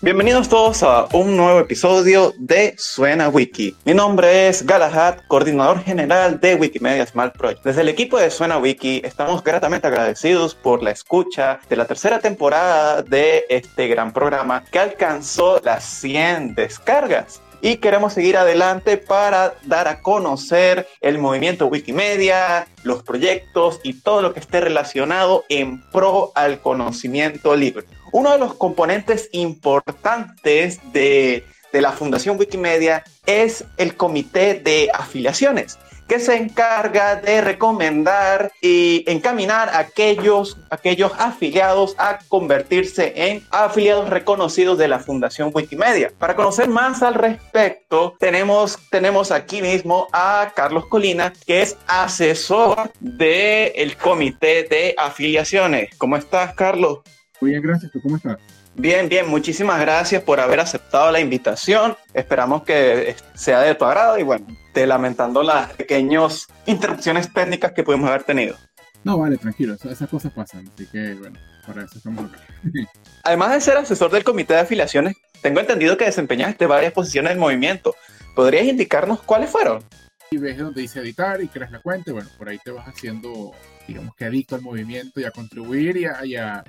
Bienvenidos todos a un nuevo episodio de Suena Wiki. Mi nombre es Galahad, coordinador general de Wikimedia Smart Project. Desde el equipo de Suena Wiki estamos gratamente agradecidos por la escucha de la tercera temporada de este gran programa que alcanzó las 100 descargas y queremos seguir adelante para dar a conocer el movimiento Wikimedia, los proyectos y todo lo que esté relacionado en pro al conocimiento libre. Uno de los componentes importantes de, de la Fundación Wikimedia es el comité de afiliaciones que se encarga de recomendar y encaminar a aquellos, aquellos afiliados a convertirse en afiliados reconocidos de la Fundación Wikimedia. Para conocer más al respecto, tenemos, tenemos aquí mismo a Carlos Colina, que es asesor del comité de afiliaciones. ¿Cómo estás, Carlos? Muy bien, gracias. ¿Tú cómo estás? Bien, bien, muchísimas gracias por haber aceptado la invitación. Esperamos que sea de tu agrado y bueno, te lamentando las pequeñas interrupciones técnicas que pudimos haber tenido. No, vale, tranquilo, esas cosas pasan, así que bueno, para eso estamos acá. Además de ser asesor del comité de afiliaciones, tengo entendido que desempeñaste varias posiciones del movimiento. ¿Podrías indicarnos cuáles fueron? Y ves donde dice editar y creas la cuenta, y bueno, por ahí te vas haciendo, digamos que adicto al movimiento y a contribuir y a, y a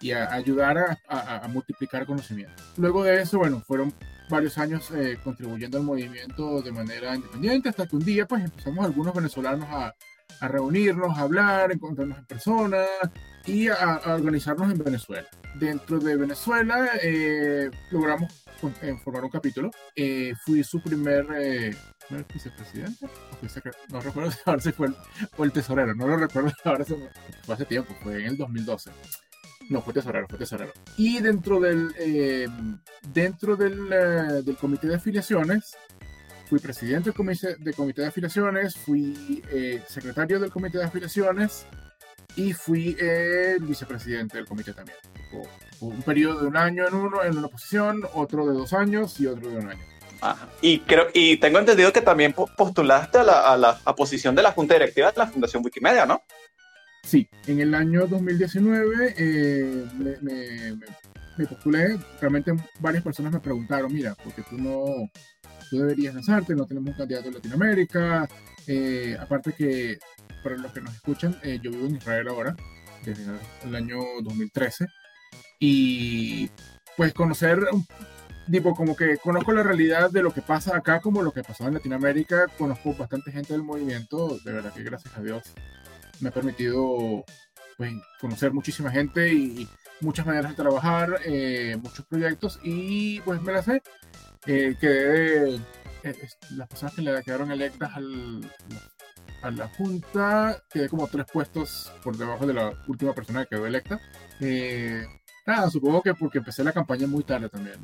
y a ayudar a, multiplicar conocimiento. Luego de eso, bueno, fueron varios años eh, contribuyendo al movimiento de manera independiente hasta que un día pues empezamos algunos venezolanos a, a reunirnos, a hablar, encontrarnos en persona y a, organizarnos en Venezuela. Dentro de Venezuela eh, logramos eh, formar un capítulo. fui su primer vicepresidente, no recuerdo si ahora se fue el, o el tesorero, no lo recuerdo ahora, fue hace tiempo, fue en el 2012. No, fue tesorero, fue tesorero. Y dentro del, eh, dentro del, eh, del, comité de afiliaciones, fui presidente del comité, comité de afiliaciones, fui eh, secretario del comité de afiliaciones y fui el vicepresidente del comité también. un periodo de un año en uno, en una posición, otro de dos años y otro de un año. Y, creo, y tengo entendido que también postulaste a la, a la a posición de la Junta Directiva de la Fundación Wikimedia, ¿no? Sí, en el año 2019 eh, me, postulé. Realmente varias personas me preguntaron, mira, porque tú no, tú deberías lanzarte, no tenemos un candidato en Latinoamérica. Eh, aparte que, para los que nos escuchan, eh, yo vivo en Israel ahora, desde el año 2013. Y pues conocer, tipo, como que conozco la realidad de lo que pasa acá como lo que pasó en Latinoamérica. Conozco bastante gente del movimiento, de verdad que gracias a Dios me ha permitido pues, conocer muchísima gente y muchas maneras de trabajar, eh, muchos proyectos y pues me la sé. Eh, quedé, eh, las personas que le quedaron electas al, a la Junta, quedé como tres puestos por debajo de la última persona que quedó electa. nada, supongo que porque empecé la campaña muy tarde también.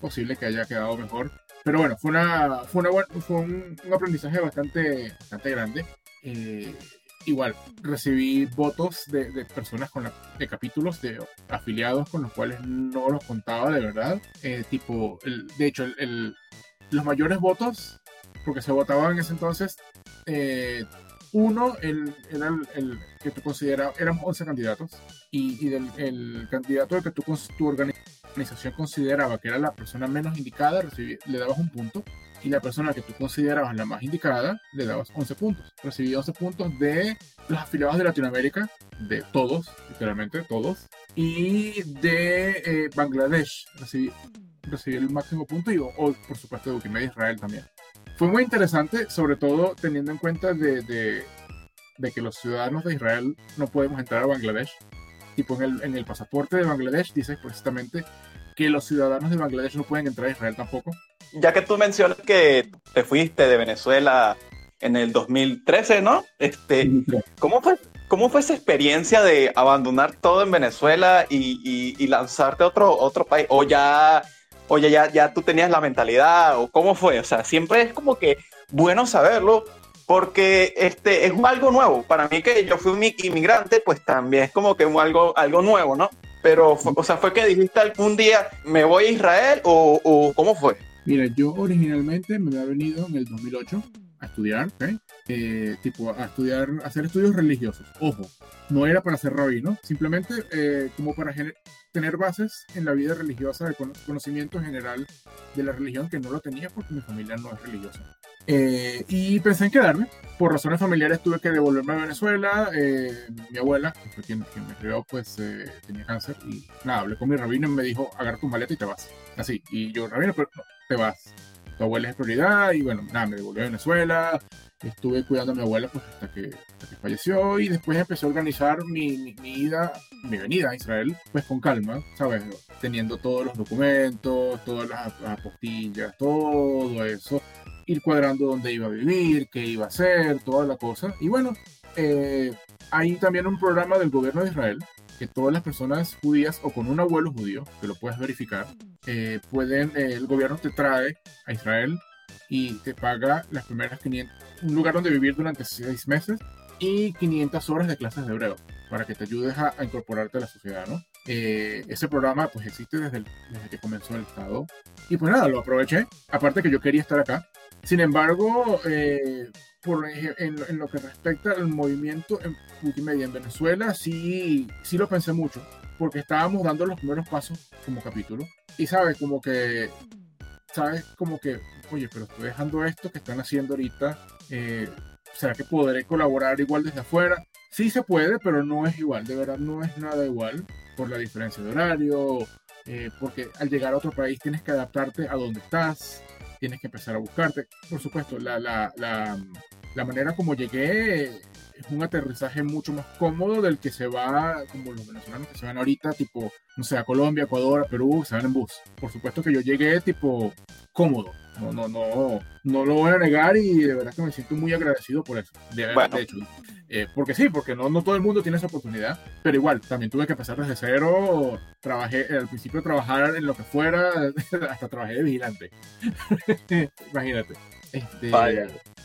Posible que haya quedado mejor. Pero bueno, fue, una, fue, una, fue un, un aprendizaje bastante, bastante grande. Eh, igual recibí votos de, personas con de capítulos de afiliados con los cuales no los contaba de verdad. Eh, tipo, el, de hecho, el, los mayores votos, porque se votaban en ese entonces, eh, uno el, era el, que tú considerabas, éramos 11 candidatos, y, y del, el candidato que tú, tu organización consideraba que era la persona menos indicada, le dabas un punto y la persona que tú considerabas la más indicada le dabas 11 puntos. Recibí 11 puntos de los afiliados de Latinoamérica, de todos, literalmente todos, y de eh, Bangladesh. Recibí, recibí el máximo punto y, o, por supuesto, de Wikimedia Israel también. Fue muy interesante, sobre todo teniendo en cuenta de, de, de, que los ciudadanos de Israel no podemos entrar a Bangladesh. Tipo, en el, en el pasaporte de Bangladesh dice precisamente que los ciudadanos de Bangladesh no pueden entrar a Israel tampoco ya que tú mencionas que te fuiste de Venezuela en el 2013, ¿no? Este, ¿cómo, fue, ¿Cómo fue esa experiencia de abandonar todo en Venezuela y, y, lanzarte a otro, otro país? ¿O ya, o ya, ya tú tenías la mentalidad? ¿O cómo fue? O sea, siempre es como que bueno saberlo porque este, es algo nuevo. Para mí que yo fui un inmigrante, pues también es como que algo, algo nuevo, ¿no? Pero, o sea, ¿fue que dijiste algún día, me voy a Israel o, o cómo fue? Mira, yo originalmente me había venido en el 2008 a estudiar, eh, tipo a estudiar, a hacer estudios religiosos. Ojo, no era para ser rabino, simplemente eh, como para tener bases en la vida religiosa, de conocimiento general de la religión que no lo tenía porque mi familia no es religiosa. Eh, y pensé en quedarme. Por razones familiares tuve que devolverme a Venezuela. Eh, mi abuela, que fue quien, me crió, pues eh, tenía cáncer. Y nada, hablé con mi rabino y me dijo, agarra tu maleta y te vas. Así. Y yo, rabino, pero no, te vas. Tu abuela es prioridad. Y bueno, nada, me devolví a Venezuela. Estuve cuidando a mi abuela pues, hasta, que, falleció. Y después empecé a organizar mi, mi, ida, mi venida a Israel, pues con calma, ¿sabes? Teniendo todos los documentos, todas las apostillas, todo eso ir cuadrando dónde iba a vivir, qué iba a hacer, toda la cosa. Y bueno, eh, hay también un programa del gobierno de Israel que todas las personas judías o con un abuelo judío, que lo puedes verificar, eh, pueden, eh, el gobierno te trae a Israel y te paga las primeras 500, un lugar donde vivir durante seis meses y 500 horas de clases de hebreo para que te ayudes a, incorporarte a la sociedad, ¿no? ese programa pues existe desde, desde que comenzó el Estado y pues nada, lo aproveché, aparte que yo quería estar acá, sin embargo, eh, por, en, lo que respecta al movimiento en Wikimedia en Venezuela, sí, sí lo pensé mucho, porque estábamos dando los primeros pasos como capítulo. Y sabes, como que, sabes, como que, oye, pero estoy dejando esto que están haciendo ahorita. Eh, ¿Será que podré colaborar igual desde afuera? Sí se puede, pero no es igual, de verdad no es nada igual por la diferencia de horario, eh, porque al llegar a otro país tienes que adaptarte a donde estás, tienes que empezar a buscarte. Por supuesto, la, la, la, la manera como llegué es un aterrizaje mucho más cómodo del que se va, como los venezolanos que se van ahorita, tipo, no sé, a Colombia, Ecuador, a Perú, se van en bus. Por supuesto que yo llegué tipo cómodo. No, no, no, no lo voy a negar y de verdad que me siento muy agradecido por eso. De, de hecho, eh, porque sí, porque no, no todo el mundo tiene esa oportunidad, pero igual, también tuve que empezar desde cero. Trabajé, al principio trabajar en lo que fuera, hasta trabajé de vigilante. Imagínate. Este,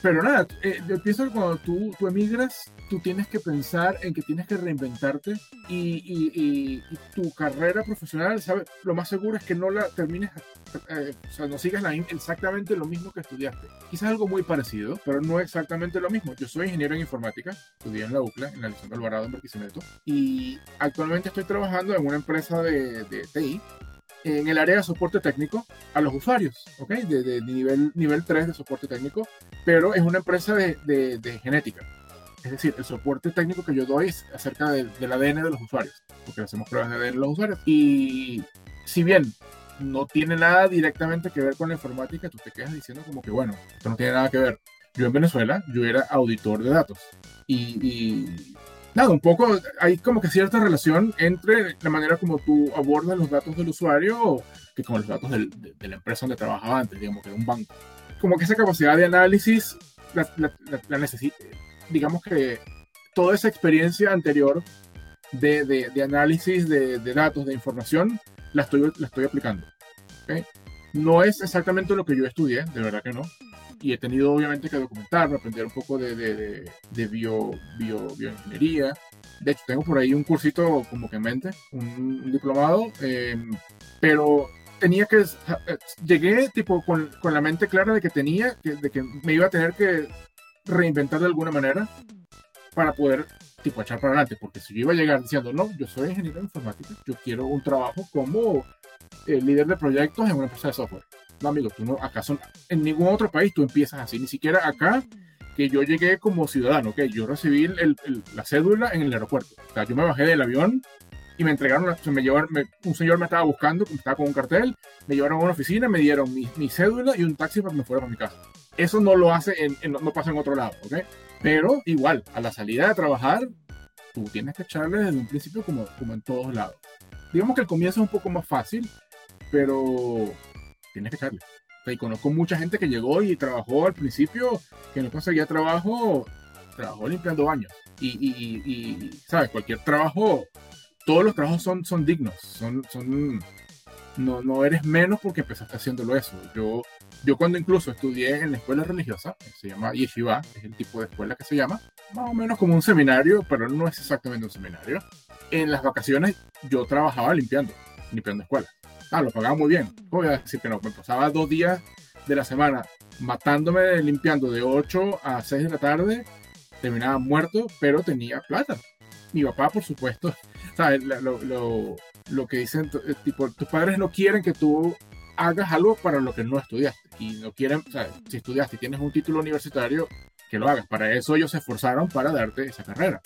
pero nada, eh, yo pienso que cuando tú, tú emigras, tú tienes que pensar en que tienes que reinventarte y, y, tu carrera profesional, ¿sabes? Lo más seguro es que no la termines, eh, o sea, no sigas la, exactamente lo mismo que estudiaste. Quizás algo muy parecido, pero no exactamente lo mismo. Yo soy ingeniero en informática, estudié en la UCLA, en la Liceo Alvarado en Barquisimeto, y actualmente estoy trabajando en una empresa de, de TI en el área de soporte técnico a los usuarios, ¿ok? De, nivel, nivel 3 de soporte técnico, pero es una empresa de, de, genética. Es decir, el soporte técnico que yo doy es acerca del ADN de los usuarios, porque hacemos pruebas de ADN de los usuarios. Y si bien no tiene nada directamente que ver con la informática, tú te quedas diciendo como que, bueno, esto no tiene nada que ver. Yo en Venezuela, yo era auditor de datos. y nada, un poco hay como que cierta relación entre la manera como tú abordas los datos del usuario que con los datos de, la empresa donde trabajaba antes, digamos que era un banco. Como que esa capacidad de análisis la, la, necesita, digamos que toda esa experiencia anterior de, de análisis de, datos, de información, la estoy, la estoy aplicando. No es exactamente lo que yo estudié, de verdad que no y he tenido obviamente que documentarme, aprender un poco de, de, de bio, bio, bioingeniería. De hecho, tengo por ahí un cursito como que en mente, un, diplomado, em, pero tenía que, eh, llegué tipo con, con, la mente clara de que tenía, que, de que me iba a tener que reinventar de alguna manera para poder tipo echar para adelante, porque si yo iba a llegar diciendo, no, yo soy ingeniero de informática, yo quiero un trabajo como eh, líder de proyectos en una empresa de software. No, amigo, tú no, acaso en ningún otro país tú empiezas así, ni siquiera acá que yo llegué como ciudadano, que yo recibí la cédula en el aeropuerto. O sea, yo me bajé del avión y me entregaron, me llevaron, un señor me estaba buscando, estaba con un cartel, me llevaron a una oficina, me dieron mi, cédula y un taxi para que me fuera para mi casa. Eso no lo hace, en, no pasa en otro lado, ¿ok? Pero igual, a la salida de trabajar, tú tienes que echarle desde un principio como, como en todos lados. Digamos que el comienzo es un poco más fácil, pero tienes que echarle. y conozco mucha gente que llegó y trabajó al principio, que no conseguía trabajo, trabajó limpiando baños. Y, y, y, ¿sabes? Cualquier trabajo, todos los trabajos son, son dignos, son, son, no, no eres menos porque empezaste haciéndolo eso. Yo, yo cuando incluso estudié en la escuela religiosa, se llama Yeshiva, es el tipo de escuela que se llama, más o menos como un seminario, pero no es exactamente un seminario. En las vacaciones yo trabajaba limpiando, limpiando escuelas. Ah, lo pagaba muy bien. Voy a decir que no? Me pasaba dos días de la semana matándome limpiando de 8 a 6 de la tarde, terminaba muerto, pero tenía plata. Mi papá, por supuesto, ¿sabes? Lo, lo, lo que dicen, eh, tipo, tus padres no quieren que tú hagas algo para lo que no estudiaste. Y no quieren, o sea, si estudiaste y tienes un título universitario, que lo hagas. Para eso ellos se esforzaron para darte esa carrera.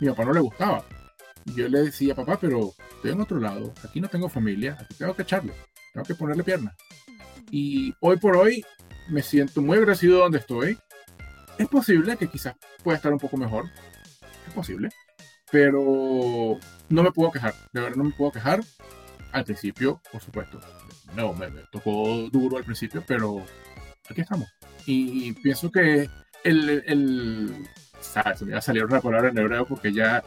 Mi papá no le gustaba. Yo le decía, papá, pero estoy en otro lado, aquí no tengo familia, aquí tengo que echarle, tengo que ponerle pierna. Y hoy por hoy me siento muy agradecido donde estoy. Es posible que quizás pueda estar un poco mejor, es posible, pero no me puedo quejar, de verdad no me puedo quejar. Al principio, por supuesto, no, me, tocó duro al principio, pero aquí estamos. Y pienso que el, el ¿sabes? me va a salir una palabra en hebreo porque ya,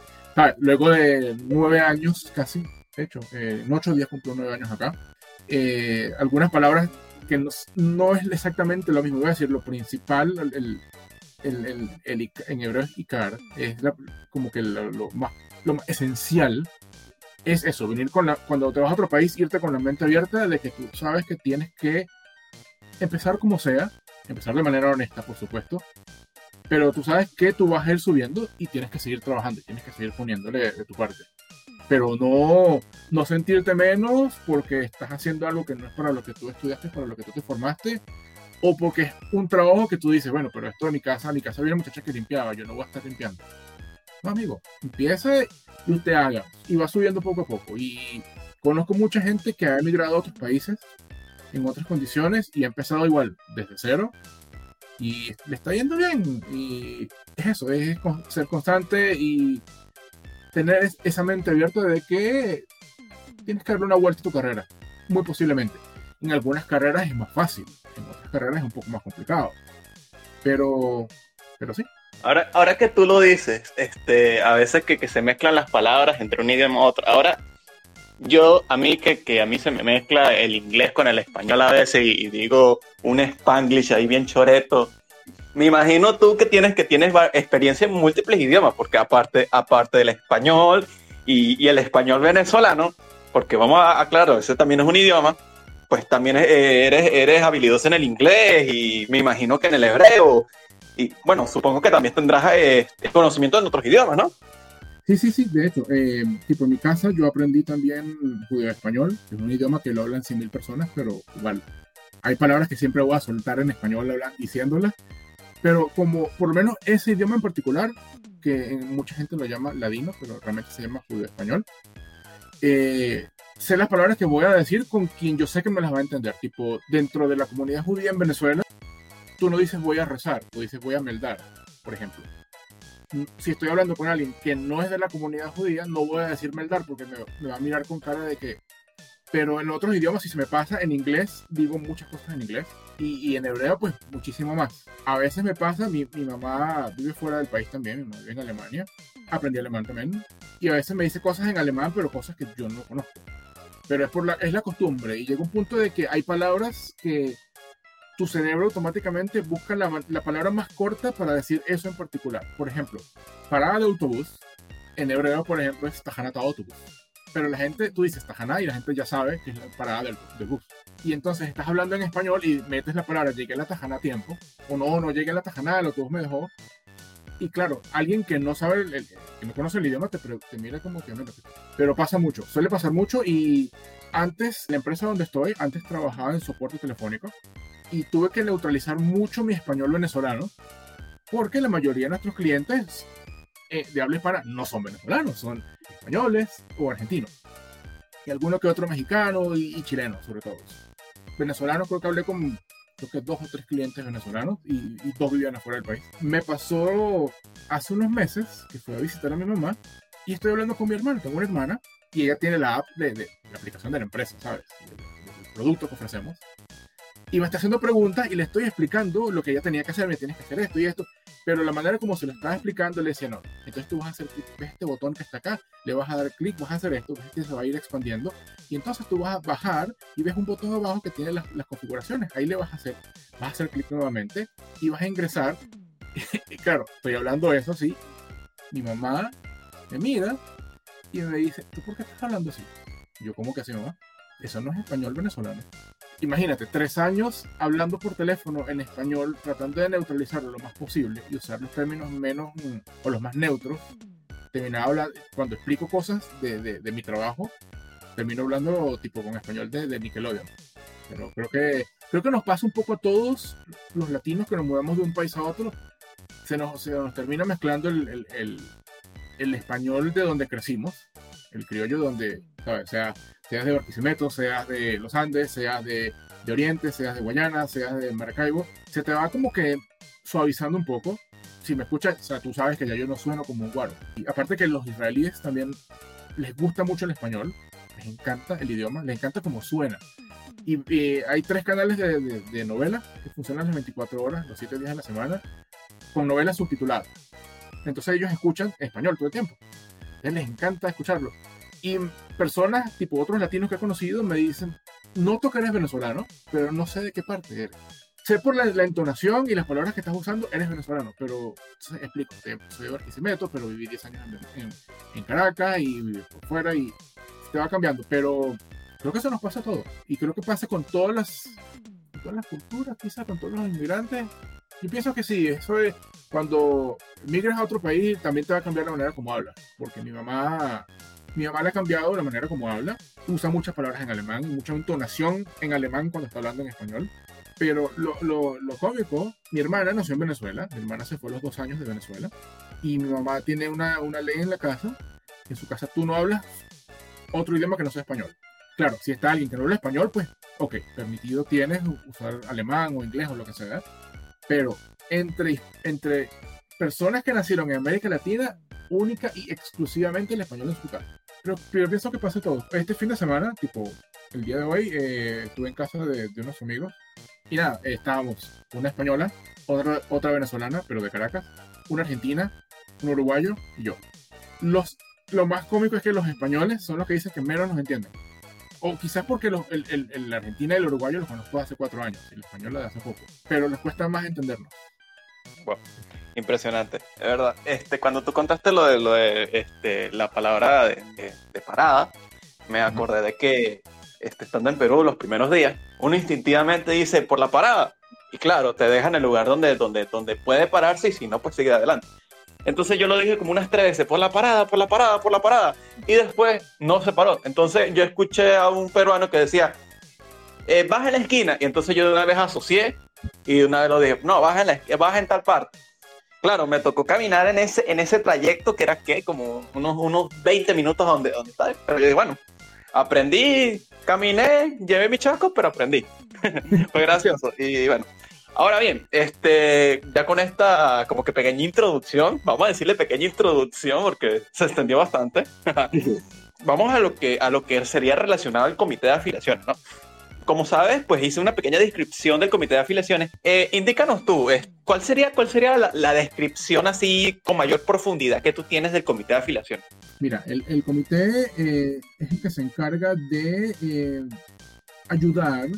luego de nueve años casi, de hecho, eh, en ocho días cumplió nueve años acá, eh, algunas palabras que no, es exactamente lo mismo, voy a decir, lo principal, el, el, el, en hebreo es Icar, es como que lo, más, lo más esencial es eso, venir con la, cuando te vas a otro país, irte con la mente abierta de que tú sabes que tienes que empezar como sea, empezar de manera honesta, por supuesto, pero tú sabes que tú vas a ir subiendo y tienes que seguir trabajando, tienes que seguir poniéndole de tu parte. Pero no, no sentirte menos porque estás haciendo algo que no es para lo que tú estudiaste, para lo que tú te formaste, o porque es un trabajo que tú dices, bueno, pero esto de mi casa, mi casa había muchacha que limpiaba, yo no voy a estar limpiando. No, amigo, empiece y usted haga, y va subiendo poco a poco. Y conozco mucha gente que ha emigrado a otros países en otras condiciones y ha empezado igual, desde cero, y le está yendo bien. Y es eso, es ser constante y tener esa mente abierta de que tienes que darle una vuelta a tu carrera, muy posiblemente. En algunas carreras es más fácil, en otras carreras es un poco más complicado. Pero, pero sí. Ahora, ahora que tú lo dices, este, a veces que, se mezclan las palabras entre un idioma y otro. Ahora, yo, a mí que, que, a mí se me mezcla el inglés con el español a veces y, digo un spanglish ahí bien choreto. Me imagino tú que tienes que tienes experiencia en múltiples idiomas, porque aparte, aparte del español y, y el español venezolano, porque vamos a aclarar, ese también es un idioma, pues también eres, eres habilidoso en el inglés y me imagino que en el hebreo. Y bueno, supongo que también tendrás eh, conocimiento en otros idiomas, ¿no? Sí, sí, sí, de hecho, eh, tipo en mi casa yo aprendí también judío español, que es un idioma que lo hablan 100.000 personas, pero igual hay palabras que siempre voy a soltar en español diciéndolas, pero como por lo menos ese idioma en particular, que mucha gente lo llama ladino, pero realmente se llama judío español, eh, sé las palabras que voy a decir con quien yo sé que me las va a entender. Tipo, dentro de la comunidad judía en Venezuela, tú no dices voy a rezar, tú dices voy a meldar, por ejemplo. Si estoy hablando con alguien que no es de la comunidad judía, no voy a decir meldar porque me, me va a mirar con cara de que... Pero en otros idiomas, si se me pasa, en inglés digo muchas cosas en inglés y, y, en hebreo, pues muchísimo más. A veces me pasa, mi, mi, mamá vive fuera del país también, mi mamá vive en Alemania, aprendí alemán también, y a veces me dice cosas en alemán, pero cosas que yo no conozco pero es, por la, es la costumbre y llega un punto de que hay palabras que tu cerebro automáticamente busca la, la, palabra más corta para decir eso en particular. Por ejemplo, parada de autobús, en hebreo, por ejemplo, es tajanata autobús. Pero la gente, tú dices tajana y la gente ya sabe que es la parada del, del, bus. Y entonces estás hablando en español y metes la palabra llegué a la tajana a tiempo, o no, no llegué a la tajana, el autobús me dejó. Y claro, alguien que no sabe, el, el, que no conoce el idioma, te, te mira como que no. Pero pasa mucho, suele pasar mucho. Y antes, la empresa donde estoy, antes trabajaba en soporte telefónico y tuve que neutralizar mucho mi español venezolano porque la mayoría de nuestros clientes eh, de habla hispana no son venezolanos, son españoles o argentinos. Y alguno que otro mexicano y, y chileno, sobre todo. Venezolanos creo que hablé con creo que dos o tres clientes venezolanos y, y, dos vivían afuera del país. Me pasó hace unos meses que fui a visitar a mi mamá y estoy hablando con mi hermana, tengo una hermana y ella tiene la app de, de la aplicación de la empresa, ¿sabes? El producto que ofrecemos. Y me está haciendo preguntas y le estoy explicando lo que ella tenía que hacer, me tienes que hacer esto y esto. Pero la manera como se lo estaba explicando, le decía, no, entonces tú vas a hacer ves este botón que está acá, le vas a dar clic, vas a hacer esto, ves que se va a ir expandiendo. Y entonces tú vas a bajar y ves un botón abajo que tiene las, las configuraciones. Ahí le vas a hacer, vas a hacer clic nuevamente y vas a ingresar. y claro, estoy hablando eso así. Mi mamá me mira y me dice, ¿tú por qué estás hablando así? Yo, ¿cómo que así, mamá? eso no es español venezolano. Imagínate, tres años hablando por teléfono en español, tratando de neutralizarlo lo más posible y usar los términos menos mm, o los más neutros. Terminaba hablando, cuando explico cosas de, de, de mi trabajo, termino hablando tipo con español de, de Nickelodeon. Pero creo que, creo que nos pasa un poco a todos los latinos que nos movemos de un país a otro. Se nos, se nos termina mezclando el, el, el, el español de donde crecimos, el criollo donde, ¿sabes? Sea, seas de Barquisimeto, seas de los Andes, seas de, de Oriente, seas de Guayana, seas de Maracaibo, se te va como que suavizando un poco. Si me escuchas, o sea, tú sabes que ya yo no sueno como un guaro. Y aparte que los israelíes también les gusta mucho el español, les encanta el idioma, les encanta cómo suena. Y, y hay tres canales de, de, de novelas que funcionan las 24 horas, los 7 días de la semana, con novelas subtituladas. Entonces ellos escuchan español todo el tiempo. Entonces les encanta escucharlo. Y personas, tipo otros latinos que he conocido, me dicen, noto que eres venezolano, pero no sé de qué parte eres. Sé por la, la entonación y las palabras que estás usando, eres venezolano, pero explico, soy de Barquisimeto, pero viví 10 años en, en, en Caracas y viví por fuera y te va cambiando, pero creo que eso nos pasa a todos. Y creo que pasa con todas las, todas las culturas, quizás con todos los inmigrantes. Yo pienso que sí, eso es cuando migras a otro país también te va a cambiar la manera como hablas. Porque mi mamá, mi mamá le ha cambiado la manera como habla. Usa muchas palabras en alemán, mucha entonación en alemán cuando está hablando en español. Pero lo, lo, lo cómico, mi hermana nació en Venezuela. Mi hermana se fue a los dos años de Venezuela. Y mi mamá tiene una, una ley en la casa. En su casa tú no hablas otro idioma que no sea español. Claro, si está alguien que no habla español, pues, ok, permitido tienes usar alemán o inglés o lo que sea. Pero entre, entre personas que nacieron en América Latina, única y exclusivamente el español en su casa. Pero, pero pienso que pasa todo. Este fin de semana, tipo, el día de hoy, eh, estuve en casa de, de, unos amigos y nada, estábamos una española, otra, otra venezolana, pero de Caracas, una argentina, un uruguayo y yo. Los, lo más cómico es que los españoles son los que dicen que menos nos entienden. O quizás porque los, el, el, el, Argentina y el uruguayo los conozco hace cuatro años, y el español de hace poco. Pero les cuesta más entendernos. Wow. Impresionante, de verdad. Este, cuando tú contaste lo de, lo de este, la palabra de, de, de parada, me acordé uh -huh. de que este, estando en Perú los primeros días, uno instintivamente dice por la parada. Y claro, te dejan el lugar donde, donde, donde puede pararse y si no, pues sigue adelante. Entonces yo lo dije como unas tres veces, por la parada, por la parada, por la parada. Y después no se paró. Entonces yo escuché a un peruano que decía, eh, baja en la esquina. Y entonces yo de una vez asocié y de una vez lo dije, no, baja en, la, baja en tal parte. Claro, me tocó caminar en ese, en ese trayecto que era que como unos, unos 20 minutos donde, donde está. Pero yo dije, bueno, aprendí, caminé, llevé mi chasco, pero aprendí. Fue gracioso. Y bueno, Ahora bien, este, ya con esta como que pequeña introducción, vamos a decirle pequeña introducción porque se extendió bastante. vamos a lo que a lo que sería relacionado al comité de afiliaciones, ¿no? Como sabes, pues hice una pequeña descripción del comité de afiliaciones. Eh, indícanos tú, eh, ¿cuál sería, cuál sería la, la, descripción así con mayor profundidad que tú tienes del comité de afiliaciones? Mira, el, el comité eh, es el que se encarga de eh, ayudar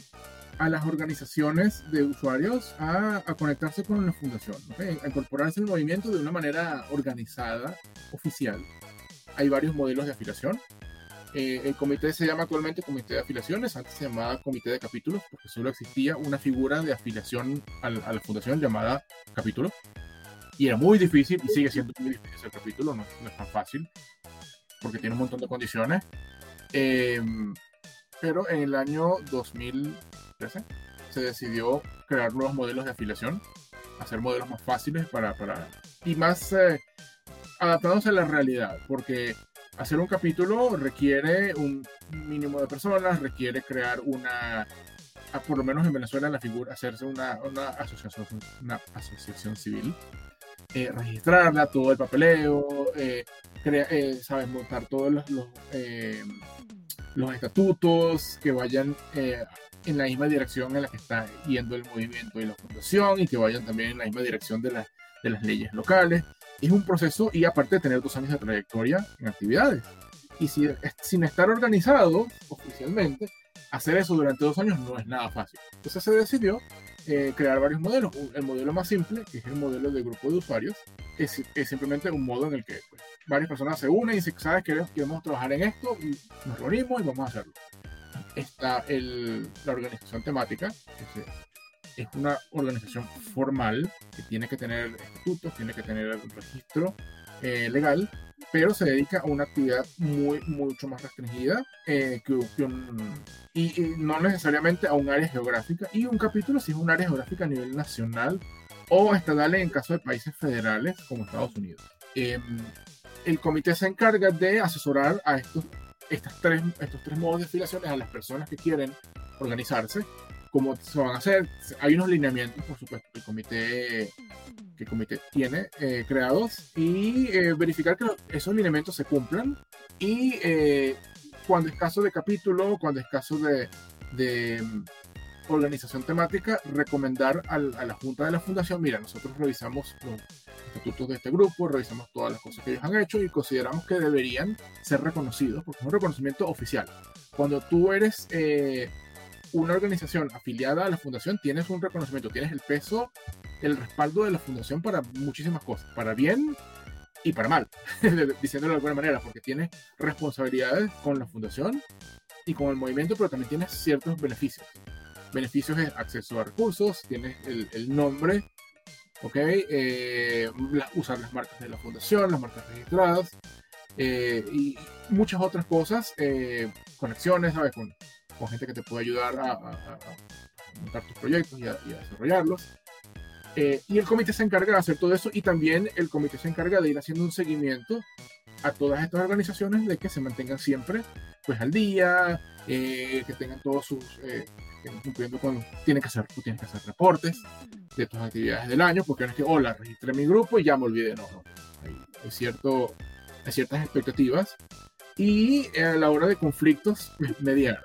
a las organizaciones de usuarios a, a conectarse con la fundación, ¿okay? a incorporarse al movimiento de una manera organizada, oficial. Hay varios modelos de afiliación. Eh, el comité se llama actualmente Comité de Afiliaciones, antes se llamaba Comité de Capítulos, porque solo existía una figura de afiliación a, a la fundación llamada capítulo. Y era muy difícil, y sigue siendo muy difícil el capítulo, no, no es tan fácil, porque tiene un montón de condiciones. Eh, pero en el año 2013 se decidió crear nuevos modelos de afiliación, hacer modelos más fáciles para, para y más eh, adaptados a la realidad, porque hacer un capítulo requiere un mínimo de personas, requiere crear una, por lo menos en Venezuela, la figura, hacerse una, una, asociación, civil, eh, registrarla, todo el papeleo, eh, crea, eh, sabes, montar todos los, los los estatutos que vayan eh, en la misma dirección en la que está yendo el movimiento de la fundación y que vayan también en la misma dirección de, de las leyes locales. Es un proceso y aparte de tener dos años de trayectoria en actividades. Y si, sin estar organizado oficialmente, hacer eso durante dos años no es nada fácil. Entonces se decidió eh, crear varios modelos. El modelo más simple, que es el modelo de grupo de usuarios, es, es simplemente un modo en el que pues, varias personas se unen y dicen, sabes, queremos, queremos trabajar en esto, y nos reunimos y vamos a hacerlo. está el, la organización temática, que es una organización formal que tiene que tener estatutos, tiene que tener un registro eh, legal, pero se dedica a una actividad muy, mucho más restringida eh, que, un, y, y, no necesariamente a un área geográfica. Y un capítulo si es un área geográfica a nivel nacional o estatal en caso de países federales como Estados Unidos. Eh, el comité se encarga de asesorar a estos, estas tres, estos tres modos de afiliaciones a las personas que quieren organizarse, cómo se van a hacer. Hay unos lineamientos, por supuesto, que el comité, que el comité tiene eh, creados y eh, verificar que esos lineamientos se cumplan. Y eh, cuando es caso de capítulo, cuando es caso de, de organización temática, recomendar al, a la Junta de la Fundación, mira, nosotros revisamos los estatutos de este grupo, revisamos todas las cosas que ellos han hecho y consideramos que deberían ser reconocidos, porque es un reconocimiento oficial. Cuando tú eres eh, una organización afiliada a la Fundación, tienes un reconocimiento, tienes el peso, el respaldo de la Fundación para muchísimas cosas, para bien y para mal, diciéndolo de alguna manera, porque tienes responsabilidades con la Fundación y con el movimiento, pero también tienes ciertos beneficios beneficios es acceso a recursos, tienes el, el nombre, ¿ok? Eh, la, usar las marcas de la fundación, las marcas registradas eh, y muchas otras cosas, eh, conexiones, ¿sabes? Con, con, gente que te puede ayudar a, a, a montar tus proyectos y a, y desarrollarlos. y el comité se encarga de hacer todo eso y también el comité se encarga de ir haciendo un seguimiento a todas estas organizaciones de que se mantengan siempre pues al día, eh, que tengan todos sus eh, cumpliendo con tienen que hacer tú tienes que hacer reportes de tus actividades del año porque no es que hola registré mi grupo y ya me olvidé no, no. Hay, hay, cierto hay ciertas expectativas y a la hora de conflictos mediar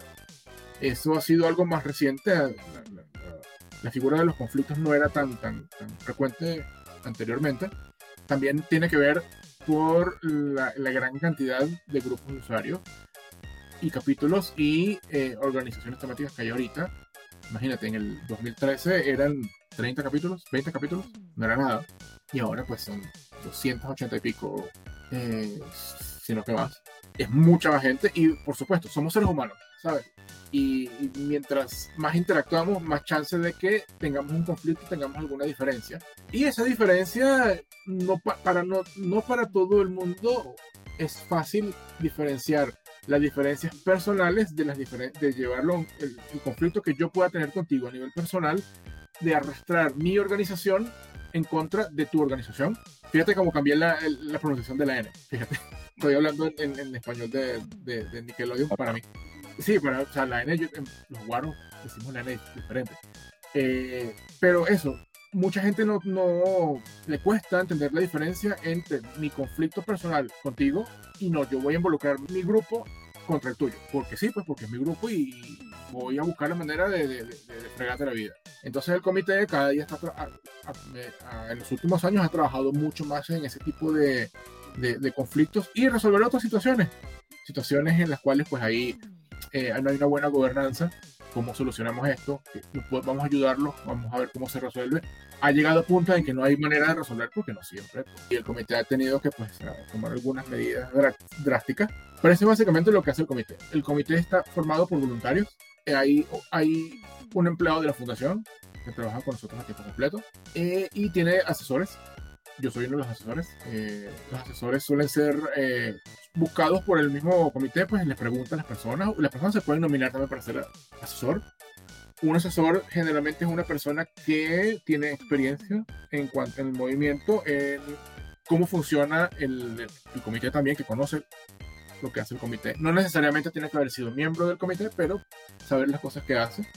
eso ha sido algo más reciente la, la, la, figura de los conflictos no era tan tan, tan frecuente anteriormente también tiene que ver por la, la, gran cantidad de grupos de usuarios y capítulos y eh, organizaciones temáticas que hay ahorita. Imagínate, en el 2013 eran 30 capítulos, 20 capítulos, no era nada. Y ahora pues son 280 y pico, eh, sino que más. Es mucha más gente y por supuesto, somos seres humanos, ¿sabes? Y, y, mientras más interactuamos, más chances de que tengamos un conflicto, tengamos alguna diferencia. Y esa diferencia, no, pa para, no, no para todo el mundo es fácil diferenciar las diferencias personales de las diferen de llevarlo el, el, conflicto que yo pueda tener contigo a nivel personal de arrastrar mi organización en contra de tu organización fíjate cómo cambié la, la pronunciación de la N fíjate estoy hablando en, en español de, de, de, Nickelodeon para mí sí para o sea la N yo, los guaros decimos la N diferente eh, pero eso mucha gente no, no, le cuesta entender la diferencia entre mi conflicto personal contigo y no, yo voy a involucrar mi grupo contra el tuyo. Porque sí, pues porque es mi grupo y voy a buscar la manera de, de, de, de fregarte la vida. Entonces el comité cada día está, a, a, a, en los últimos años ha trabajado mucho más en ese tipo de, conflictos y resolver otras situaciones. Situaciones en las cuales pues ahí eh, no hay una buena gobernanza cómo solucionamos esto, vamos a ayudarlos, vamos a ver cómo se resuelve. Ha llegado a punto en que no hay manera de resolver porque no siempre. Y el comité ha tenido que pues, tomar algunas medidas drásticas. Pero eso es básicamente lo que hace el comité. El comité está formado por voluntarios. Hay, hay un empleado de la fundación que trabaja con nosotros a tiempo completo eh, y tiene asesores. Yo soy uno de los asesores. Eh, los asesores suelen ser eh, buscados por el mismo comité, pues les preguntan a las personas. Las personas se pueden nominar también para ser asesor. Un asesor generalmente es una persona que tiene experiencia en cuanto al movimiento, en cómo funciona el, el, comité también, que conoce lo que hace el comité. No necesariamente tiene que haber sido miembro del comité, pero saber las cosas que hace.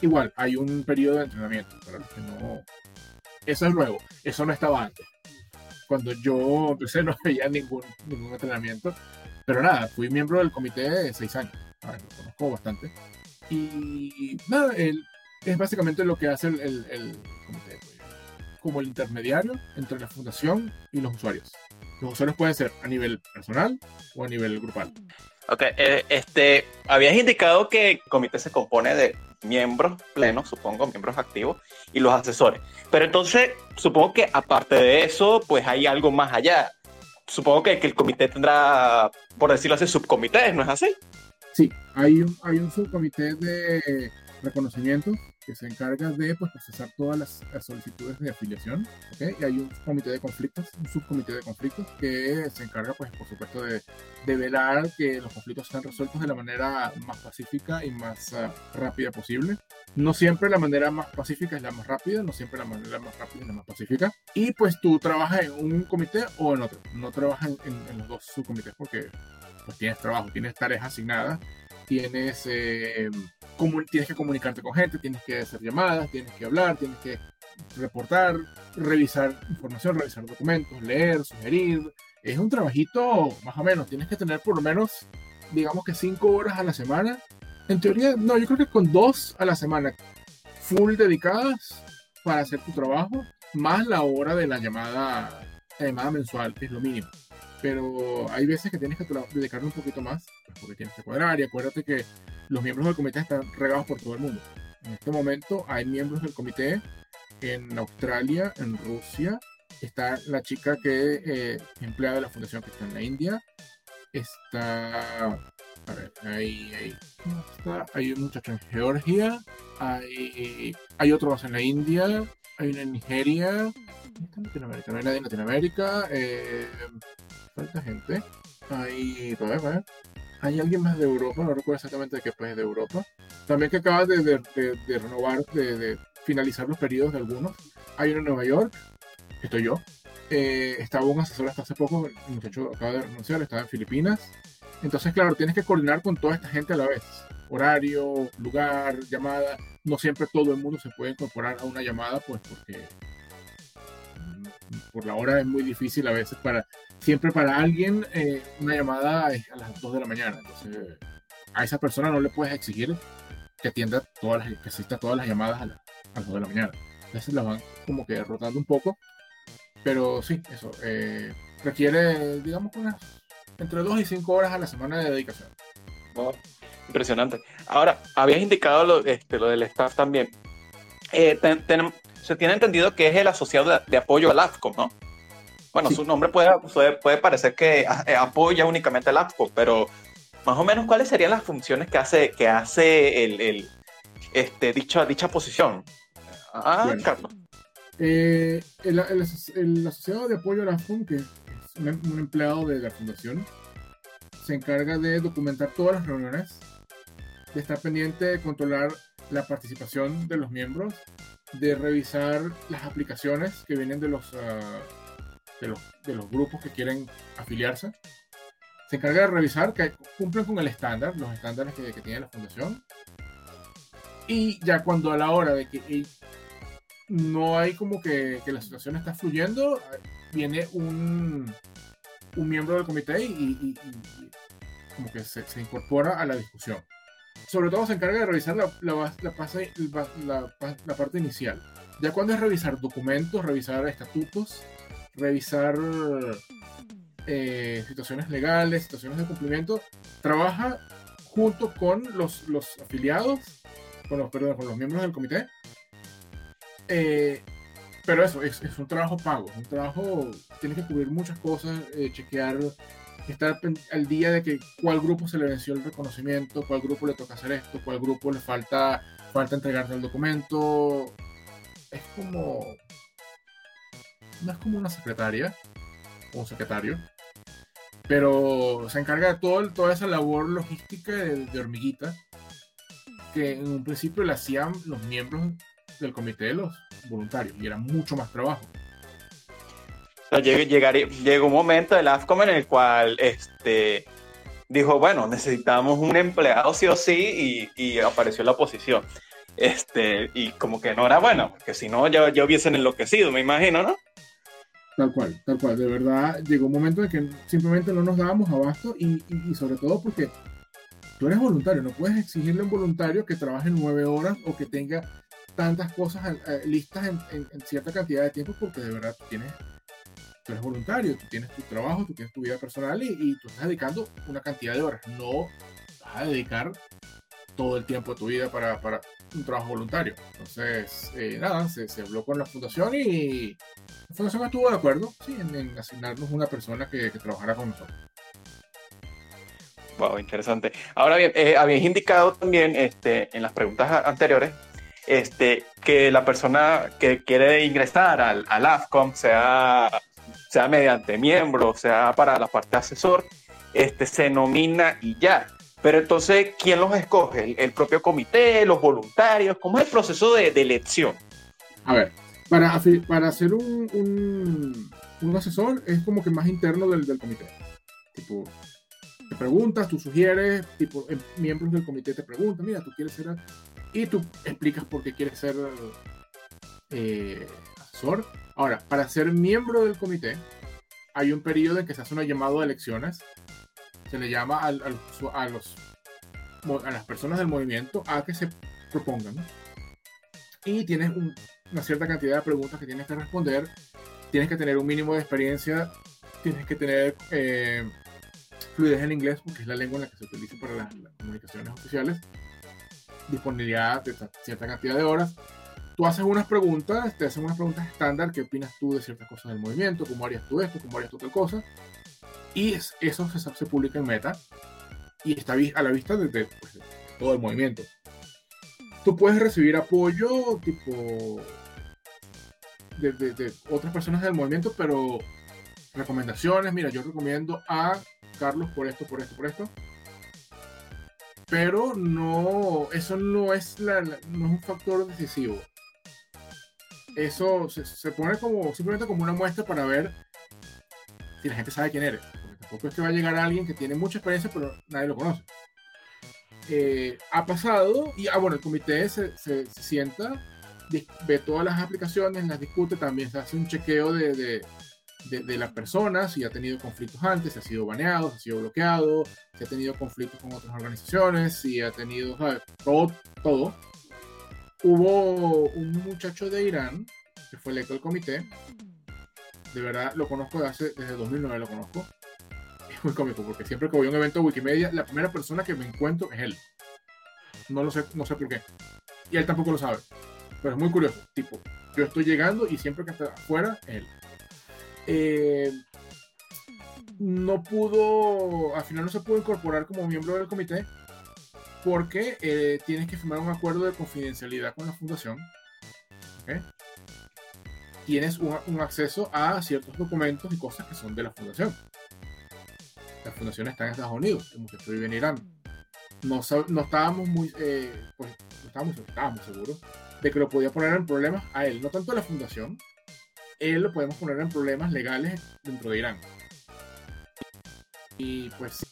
Igual, hay un periodo de entrenamiento para los que no... Eso es nuevo, eso no estaba antes cuando yo empecé no había ningún, ningún entrenamiento. Pero nada, fui miembro del comité de seis años. Ver, lo conozco bastante. Y nada, el, es básicamente lo que hace el, el, el comité, pues, como el intermediario entre la fundación y los usuarios. Los usuarios pueden ser a nivel personal o a nivel grupal. Ok, eh, este, habías indicado que el comité se compone de miembros plenos, supongo, miembros activos, y los asesores. Pero entonces, supongo que aparte de eso, pues hay algo más allá. Supongo que, el comité tendrá, por decirlo así, subcomités, ¿no es así? Sí, hay un, hay un subcomité de reconocimiento que se encarga de pues, procesar todas las, solicitudes de afiliación. ¿okay? Y hay un comité de conflictos, un subcomité de conflictos que se encarga, pues, por supuesto, de, de velar que los conflictos sean resueltos de la manera más pacífica y más uh, rápida posible. No siempre la manera más pacífica es la más rápida, no siempre la manera más rápida es la más pacífica. Y pues tú trabajas en un comité o en otro, no trabajas en, en, en los dos subcomités porque pues tienes trabajo, tienes tareas asignadas tienes, eh, tienes que comunicarte con gente, tienes que hacer llamadas, tienes que hablar, tienes que reportar, revisar información, revisar documentos, leer, sugerir. Es un trabajito más o menos, tienes que tener por lo menos, digamos que cinco horas a la semana. En teoría, no, yo creo que con dos a la semana, full dedicadas para hacer tu trabajo, más la hora de la llamada, la llamada mensual, que es lo mínimo pero hay veces que tienes que dedicarle un poquito más, pues, porque tienes que cuadrar y acuérdate que los miembros del comité están regados por todo el mundo. En este momento hay miembros del comité en Australia, en Rusia, está la chica que eh, empleada de la fundación que está en la India, está, a ver, ahí, ahí, está? hay un muchacho en Georgia, hay, hay otro más en la India, hay una en Nigeria, en Latinoamérica, no hay nadie en Latinoamérica, eh, falta gente. Hay, hay alguien más de Europa, no recuerdo exactamente de qué país de Europa. También que acaba de, de, de, renovar, de, finalizar los periodos de algunos. Hay uno en Nueva York, estoy yo. Eh, estaba un asesor hasta hace poco, el muchacho acaba de renunciar, estaba en Filipinas. Entonces, claro, tienes que coordinar con toda esta gente a la vez. Horario, lugar, llamada. No siempre todo el mundo se puede incorporar a una llamada, pues porque por la hora es muy difícil a veces para siempre para alguien eh, una llamada es a las 2 de la mañana. Entonces, a esa persona no le puedes exigir que atienda todas las, que asista todas las llamadas a, las 2 de la mañana. Entonces las van como que rotando un poco. Pero sí, eso eh, requiere, digamos, unas entre 2 y 5 horas a la semana de dedicación. impresionante. Ahora, habías indicado lo, este, lo del staff también. Eh, se tiene entendido que es el asociado de, de apoyo al AFCO, ¿no? Bueno, su nombre puede, puede, parecer que eh, apoya únicamente el APCO, pero más o menos cuáles serían las funciones que hace, que hace el, el este, dicha, dicha posición. Ah, Carlos. Eh, el, el, asociado de apoyo a la FUN, que es un, un, empleado de la fundación, se encarga de documentar todas las reuniones, de estar pendiente de controlar la participación de los miembros, de revisar las aplicaciones que vienen de los, uh, de los, de los grupos que quieren afiliarse. Se encarga de revisar que cumplen con el estándar, los estándares que, que tiene la fundación. Y ya cuando a la hora de que no hay como que, que la situación está fluyendo, viene un, un miembro del comité y, y como que se, se, incorpora a la discusión. Sobre todo se encarga de revisar la, parte inicial. Ya cuando es revisar documentos, revisar estatutos, revisar eh, situaciones legales, situaciones de cumplimiento, trabaja junto con los, afiliados, con los, perdón, con los miembros del comité. Eh, pero eso, es, un trabajo pago, un trabajo, tiene que cubrir muchas cosas, eh, chequear, estar al día de que cuál grupo se le venció el reconocimiento, cuál grupo le toca hacer esto, cuál grupo le falta, falta entregarse el documento. Es como no es como una secretaria o un secretario, pero se encarga de todo, toda esa labor logística de, hormiguita que en un principio le hacían los miembros del comité de los voluntarios y era mucho más trabajo. O llegó un momento del AFCOM en el cual este, dijo, bueno, necesitamos un empleado sí o sí y, y apareció la oposición. Este, y como que no era bueno, porque si no ya, ya hubiesen enloquecido, me imagino, ¿no? Tal cual, tal cual. De verdad, llegó un momento en que simplemente no nos dábamos abasto y, y, sobre todo porque tú eres voluntario, no puedes exigirle a un voluntario que trabaje nueve horas o que tenga tantas cosas eh, listas en, en, en, cierta cantidad de tiempo porque de verdad tienes, tú eres voluntario, tú tienes tu trabajo, tú tienes tu vida personal y, tú estás dedicando una cantidad de horas. No vas a dedicar todo el tiempo de tu vida para, para un trabajo voluntario. Entonces, eh, nada, se, se, habló con la fundación y la fundación estuvo de acuerdo sí, en, asignarnos una persona que, que, trabajara con nosotros. Wow, interesante. Ahora bien, eh, habéis indicado también este, en las preguntas anteriores este, que la persona que quiere ingresar al, al AFCOM, sea, sea mediante miembro, sea para la parte asesor, este, se nomina y ya. Pero entonces, ¿quién los escoge? ¿El, propio comité, los voluntarios? ¿Cómo es el proceso de, de elección? A ver, para, para hacer un, un, asesor es como que más interno del, del comité. Tipo, te preguntas, tú sugieres, tipo, eh, miembros del comité te preguntan, mira, tú quieres ser... Y tú explicas por qué quieres ser eh, asesor. Ahora, para ser miembro del comité, hay un periodo en que se hace una llamada de elecciones. Se le llama a, a, los, a las personas del movimiento a que se propongan. Y tienes una cierta cantidad de preguntas que tienes que responder. Tienes que tener un mínimo de experiencia. Tienes que tener eh, fluidez en inglés, porque es la lengua en la que se utiliza para las, comunicaciones oficiales, disponibilidad de cierta cantidad de horas. Tú haces unas preguntas, te hacen unas preguntas estándar, ¿qué opinas tú de ciertas cosas del movimiento? ¿Cómo harías tú esto? ¿Cómo harías tú tal cosa? Y eso se, se, publica en Meta y está a la vista de, pues, todo el movimiento. Tú puedes recibir apoyo tipo de, de, otras personas del movimiento, pero recomendaciones, mira, yo recomiendo a Carlos por esto, por esto, por esto. Pero no, eso no es, la, no es un factor decisivo. Eso se, pone como simplemente como una muestra para ver si la gente sabe quién eres. Porque tampoco es que va a llegar alguien que tiene mucha experiencia, pero nadie lo conoce. Eh, ha pasado, y ah, bueno, el comité se, se, sienta, ve todas las aplicaciones, las discute, también se hace un chequeo de de, las personas, si ha tenido conflictos antes, si ha sido baneado, si ha sido bloqueado, si ha tenido conflictos con otras organizaciones, si ha tenido, Todo, todo. Hubo un muchacho de Irán que fue electo al comité. De verdad, lo conozco desde, desde 2009, lo conozco. Es muy cómico porque siempre que voy a un evento de Wikimedia, la primera persona que me encuentro es él. No lo sé, no sé por qué. Y él tampoco lo sabe. Pero es muy curioso. Tipo, yo estoy llegando y siempre que está afuera él. Eh, no pudo, al final no se pudo incorporar como miembro del comité porque eh, tienes que firmar un acuerdo de confidencialidad con la fundación. Tienes un, acceso a ciertos documentos y cosas que son de la fundación. La fundación está en Estados Unidos, el muchacho vive en Irán. No, no estábamos muy, eh, pues, estábamos, estábamos seguros de que lo podía poner en problemas a él, no tanto a la fundación, él lo podemos poner en problemas legales dentro de Irán. Y pues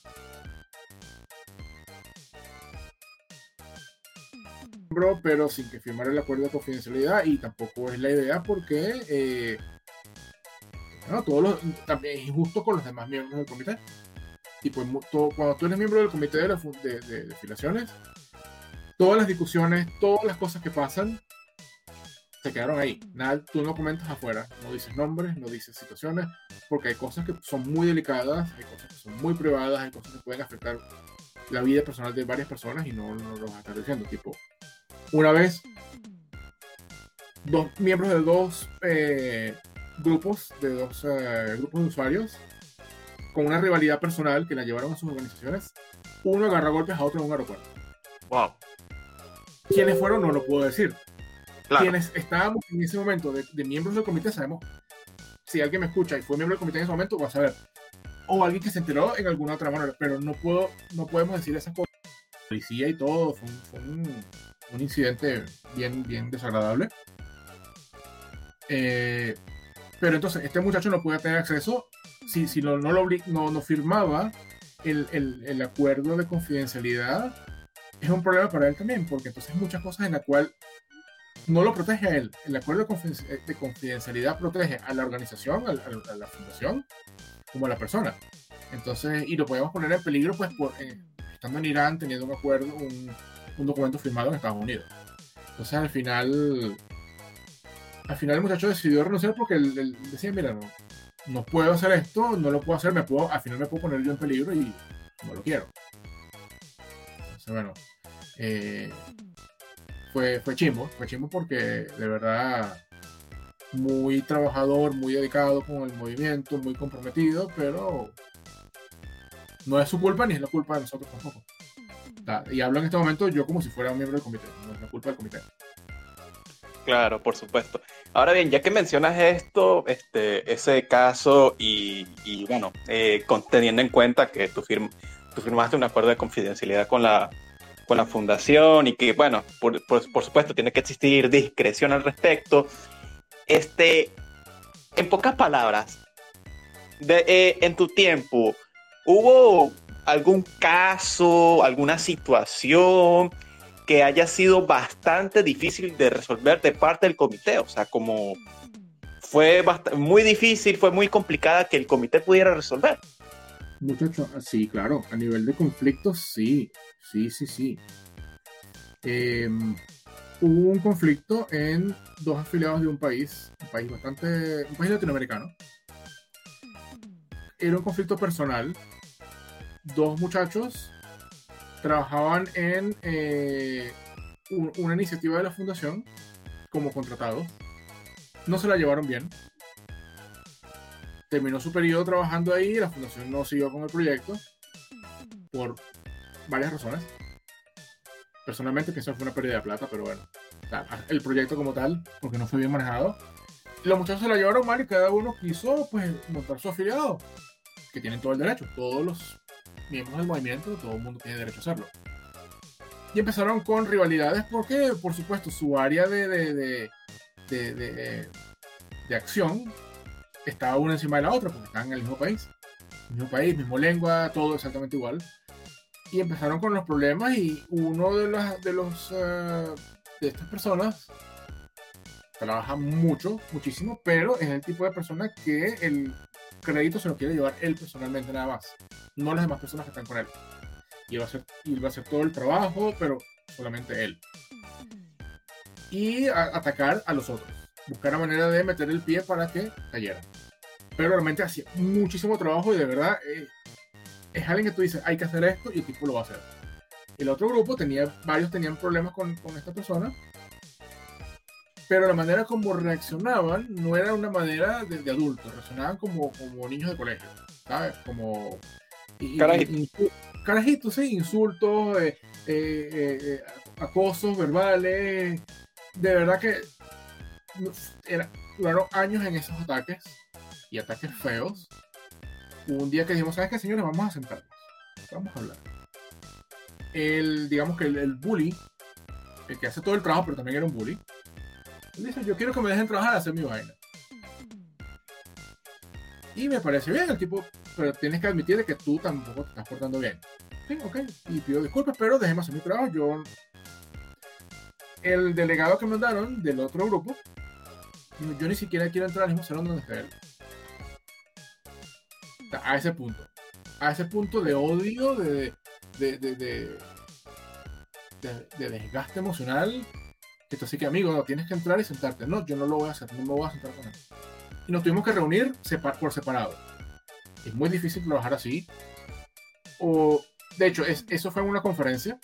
pero sin que firmara el acuerdo de confidencialidad y tampoco es la idea porque eh, todo también es injusto con los demás miembros del comité y pues cuando tú eres miembro del comité de, de, de, de, afiliaciones todas las discusiones todas las cosas que pasan se quedaron ahí. Nada, tú no comentas afuera, no dices nombres, no dices situaciones, porque hay cosas que son muy delicadas, hay cosas que son muy privadas, hay cosas que pueden afectar la vida personal de varias personas y no, no lo vas a estar diciendo. Tipo, una vez, dos miembros de dos eh, grupos, de dos eh, grupos de usuarios, con una rivalidad personal que la llevaron a sus organizaciones, uno agarra golpes a otro en un aeropuerto. Wow. ¿Quiénes fueron? No lo puedo decir quienes estábamos en ese momento de, miembros del comité sabemos, si alguien me escucha y fue miembro del comité en ese momento, va a saber. O alguien que se enteró en alguna otra manera, pero no puedo, no podemos decir esas cosas. Policía y todo, fue un, incidente bien, bien desagradable. Eh, pero entonces, este muchacho no puede tener acceso si, si no, no, lo, no, no firmaba el, el, el, acuerdo de confidencialidad. Es un problema para él también, porque entonces muchas cosas en las cuales no lo protege a él. El acuerdo de confidencialidad protege a la organización, a, la fundación, como a la persona. Entonces, y lo podemos poner en peligro, pues, por, eh, estando en Irán, teniendo un acuerdo, un, documento firmado en Estados Unidos. Entonces, al final, al final el muchacho decidió renunciar porque él, decía, mira, no, no, puedo hacer esto, no lo puedo hacer, me puedo, al final me puedo poner yo en peligro y no lo quiero. Entonces, bueno, eh, fue, fue chimbo, fue chimbo porque de verdad muy trabajador, muy dedicado con el movimiento, muy comprometido, pero No es su culpa ni es la culpa de nosotros tampoco. Y hablo en este momento yo como si fuera un miembro del comité, no es la culpa del comité. Claro, por supuesto. Ahora bien, ya que mencionas esto, este, ese caso y, bueno, eh, teniendo en cuenta que tú, tú firmaste un acuerdo de confidencialidad con la, con la fundación y que, bueno, por, por, supuesto tiene que existir discreción al respecto, este, en pocas palabras, de, eh, en tu tiempo, ¿hubo algún caso, alguna situación que haya sido bastante difícil de resolver de parte del comité. O sea, como fue muy difícil, fue muy complicada que el comité pudiera resolver. Muchacho, sí, claro, a nivel de conflictos, sí, sí, sí, sí. Em, hubo un conflicto en dos afiliados de un país, un país bastante, un país latinoamericano. Era un conflicto personal. Dos muchachos trabajaban en eh, una iniciativa de la fundación como contratados. No se la llevaron bien. Terminó su periodo trabajando ahí la fundación no siguió con el proyecto por varias razones. Personalmente pienso que fue una pérdida de plata, pero bueno, el proyecto como tal, porque no fue bien manejado. Los muchachos se la llevaron mal y cada uno quiso pues montar su afiliado, que tienen todo el derecho. Todos los miembros del movimiento, todo el mundo tiene derecho a hacerlo. Y empezaron con rivalidades porque, por supuesto, su área de, de, de, de, acción estaba una encima de la otra, porque estaban en el mismo país. Mismo país, misma lengua, todo exactamente igual. Y empezaron con los problemas y uno de, los, de, los, eh, de estas personas trabaja mucho, muchísimo, pero es el tipo de persona que el crédito se lo quiere llevar él personalmente nada más no las demás personas que están con él. Y va a hacer, va a todo el trabajo, pero solamente él. Y atacar a los otros. Buscar la manera de meter el pie para que cayeran. Pero realmente hacía muchísimo trabajo y de verdad eh, es alguien que tú dices, hay que hacer esto y el tipo lo va a hacer. El otro grupo tenía, varios tenían problemas con, con esta persona, pero la manera como reaccionaban no era una manera de, de adultos, reaccionaban como, como niños de colegio, ¿sabes? Como Carajitos. sí, insultos, eh, eh, eh, acosos verbales. De verdad que era, duraron años en esos ataques y ataques feos. Un día que dijimos, ¿sabes qué, señores? Vamos a sentarnos. Vamos a hablar. El, digamos que el, bully, el que hace todo el trabajo, pero también era un bully, dice, yo quiero que me dejen trabajar a hacer mi vaina. Y me parece bien, el tipo pero tienes que admitir que tú tampoco te estás portando bien. Sí, ok, y pido disculpas, pero dejemos hacer mi trabajo. Yo, el delegado que mandaron del otro grupo, yo ni siquiera quiero entrar al mismo salón donde está él. A ese punto. A ese punto de odio, de, de, de, de, de desgaste emocional. Que tú sí que, amigo, no, tienes que entrar y sentarte. No, yo no lo voy a hacer, no me voy a sentar con él. Y nos tuvimos que reunir por separado es muy difícil trabajar así. O, de hecho, es, eso fue en una conferencia.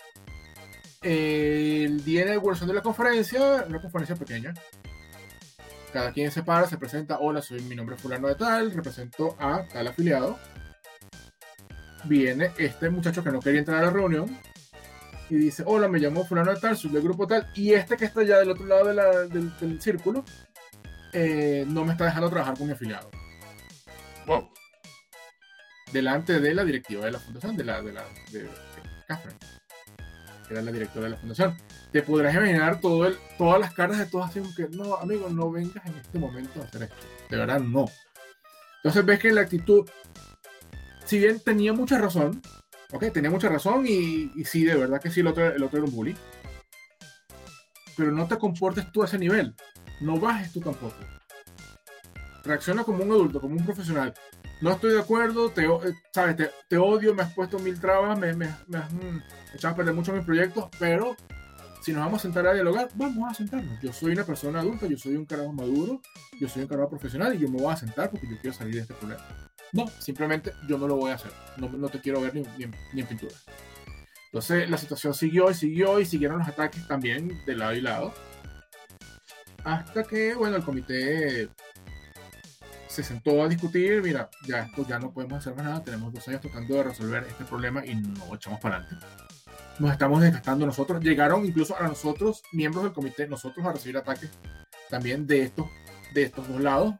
El día de inauguración de la conferencia, una conferencia pequeña. Cada quien se para, se presenta, hola, soy mi nombre es fulano de tal, represento a tal afiliado. Viene este muchacho que no quería entrar a la reunión y dice, hola, me llamo fulano de tal, soy del grupo tal, y este que está allá del otro lado del, círculo eh, no me está dejando trabajar con mi afiliado. Wow delante de la directiva de la fundación, de la de, la, de, Catherine, que era la directora de la fundación. Te podrás imaginar todas las caras de todos así que, no, amigo, no vengas en este momento a hacer esto. De verdad, no. Entonces ves que la actitud, si bien tenía mucha razón, ok, tenía mucha razón y, y sí, de verdad que sí, el otro, el otro era un bully. Pero no te comportes tú a ese nivel. No bajes tú tampoco. Reacciona como un adulto, como un profesional no estoy de acuerdo, te, eh, sabes, te, odio, me has puesto mil trabas, me, me, has mm, echado a perder mucho mis proyectos, pero si nos vamos a sentar a dialogar, vamos a sentarnos. Yo soy una persona adulta, yo soy un carajo maduro, yo soy un carajo profesional y yo me voy a sentar porque yo quiero salir de este problema. No, simplemente yo no lo voy a hacer. No, no te quiero ver ni, ni, en, pintura. Entonces la situación siguió y siguió y siguieron los ataques también de lado y lado. Hasta que, bueno, el comité se sentó a discutir, mira, ya esto ya no podemos hacer más nada, tenemos dos años tratando de resolver este problema y no echamos para adelante. Nos estamos desgastando nosotros, llegaron incluso a nosotros, miembros del comité, nosotros a recibir ataques también de estos, de estos dos lados,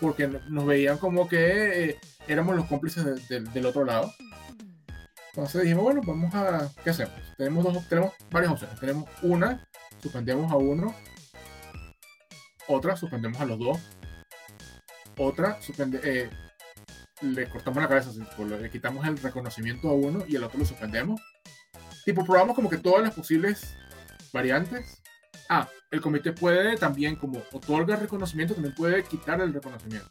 porque nos veían como que eh, éramos los cómplices del otro lado. Entonces dijimos, bueno, vamos a, ¿qué hacemos? Tenemos, dos, tenemos varias opciones. Tenemos una, suspendemos a uno, otra, suspendemos a los dos, otra, suspende, eh, le cortamos la cabeza, le quitamos el reconocimiento a uno y el otro lo suspendemos. Tipo, probamos como que todas las posibles variantes. Ah, el comité puede también, como otorga reconocimiento, también puede quitar el reconocimiento.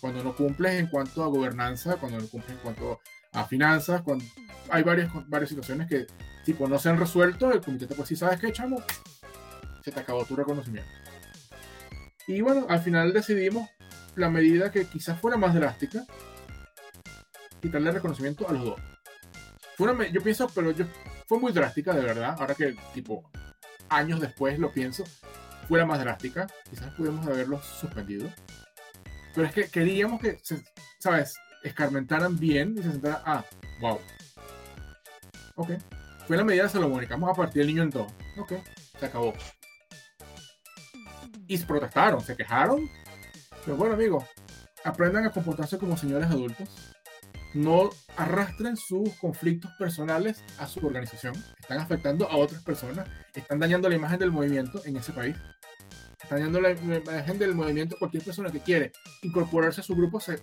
Cuando no cumples en cuanto a gobernanza, cuando no cumples en cuanto a finanzas, cuando hay varias, varias situaciones que, tipo, no se han resuelto, el comité te puede decir, ¿sabes qué, chamo? Se te acabó tu reconocimiento. Y bueno, al final decidimos la medida que quizás fuera más drástica, quitarle reconocimiento a los dos. Fue yo pienso, pero yo, fue muy drástica, de verdad, ahora que, tipo, años después lo pienso, fuera más drástica, quizás pudiéramos haberlos suspendido. Pero es que queríamos que, ¿sabes? Escarmentaran bien y se sentaran, ah, wow. Ok. Fue la medida salomónica, vamos a partir el niño en todo. Ok, se acabó. Y se protestaron, se quejaron. Pero bueno, amigos, aprendan a comportarse como señores adultos no arrastren sus conflictos personales a su organización. Están afectando a otras personas, están dañando la imagen del movimiento en ese país. Están dañando la imagen del movimiento. Cualquier persona que quiere incorporarse a su grupo se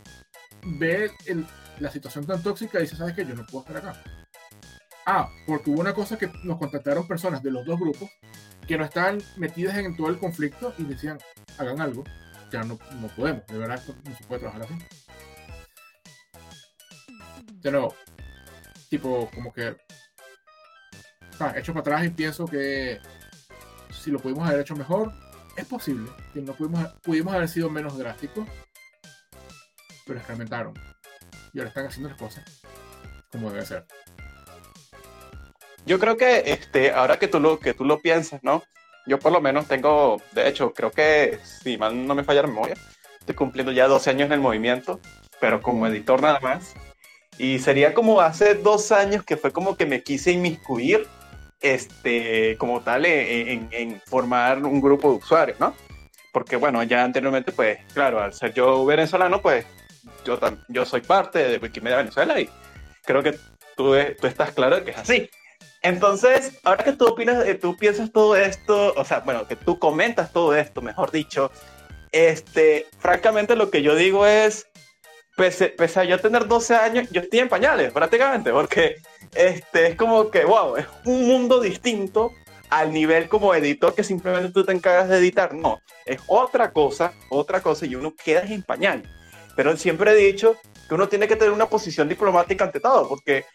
ve la situación tan tóxica y dice, ¿sabes qué? Yo no puedo estar acá. Ah, porque hubo una cosa que nos contactaron personas de los dos grupos que no estaban metidas en todo el conflicto y decían, hagan algo. Ya no, no podemos, de verdad no se puede trabajar así de nuevo, tipo, como que ah, hecho para atrás y pienso que si lo pudimos haber hecho mejor, es posible que no pudimos, pudimos haber sido menos drásticos, pero experimentaron y ahora están haciendo las cosas como debe ser. Yo creo que este, ahora que tú lo que tú lo piensas, ¿no? Yo por lo menos tengo, de hecho, creo que si mal no me falla la memoria, estoy cumpliendo ya 12 años en el movimiento, pero como editor nada más. Y sería como hace dos años que fue como que me quise inmiscuir, este, como tal, en, en, formar un grupo de usuarios, ¿no? Porque bueno, ya anteriormente, pues, claro, al ser yo venezolano, pues, yo, yo soy parte de Wikimedia Venezuela y creo que tú, tú estás claro de que es así. Entonces, ahora que tú opinas, eh, tú piensas todo esto, o sea, bueno, que tú comentas todo esto, mejor dicho, este, francamente lo que yo digo es, pese, a yo tener 12 años, yo estoy en pañales prácticamente, porque este, es como que, wow, es un mundo distinto al nivel como editor que simplemente tú te encargas de editar. No, es otra cosa, otra cosa y uno queda en pañal. Pero siempre he dicho que uno tiene que tener una posición diplomática ante todo, porque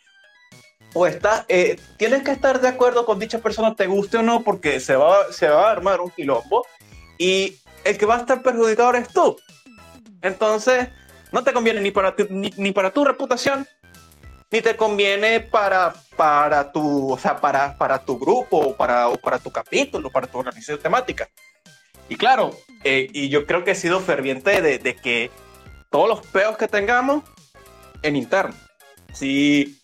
o está, eh, tienes que estar de acuerdo con dicha persona, te guste o no, porque se va, se va a armar un quilombo y el que va a estar perjudicado eres tú. Entonces, no te conviene ni para tu, ni, para tu reputación, ni te conviene para, para, tu, o sea, para, para tu grupo, o para, o para tu capítulo, para tu organización temática. Y claro, eh, y yo creo que he sido ferviente de, de, que todos los peos que tengamos en interno. Si,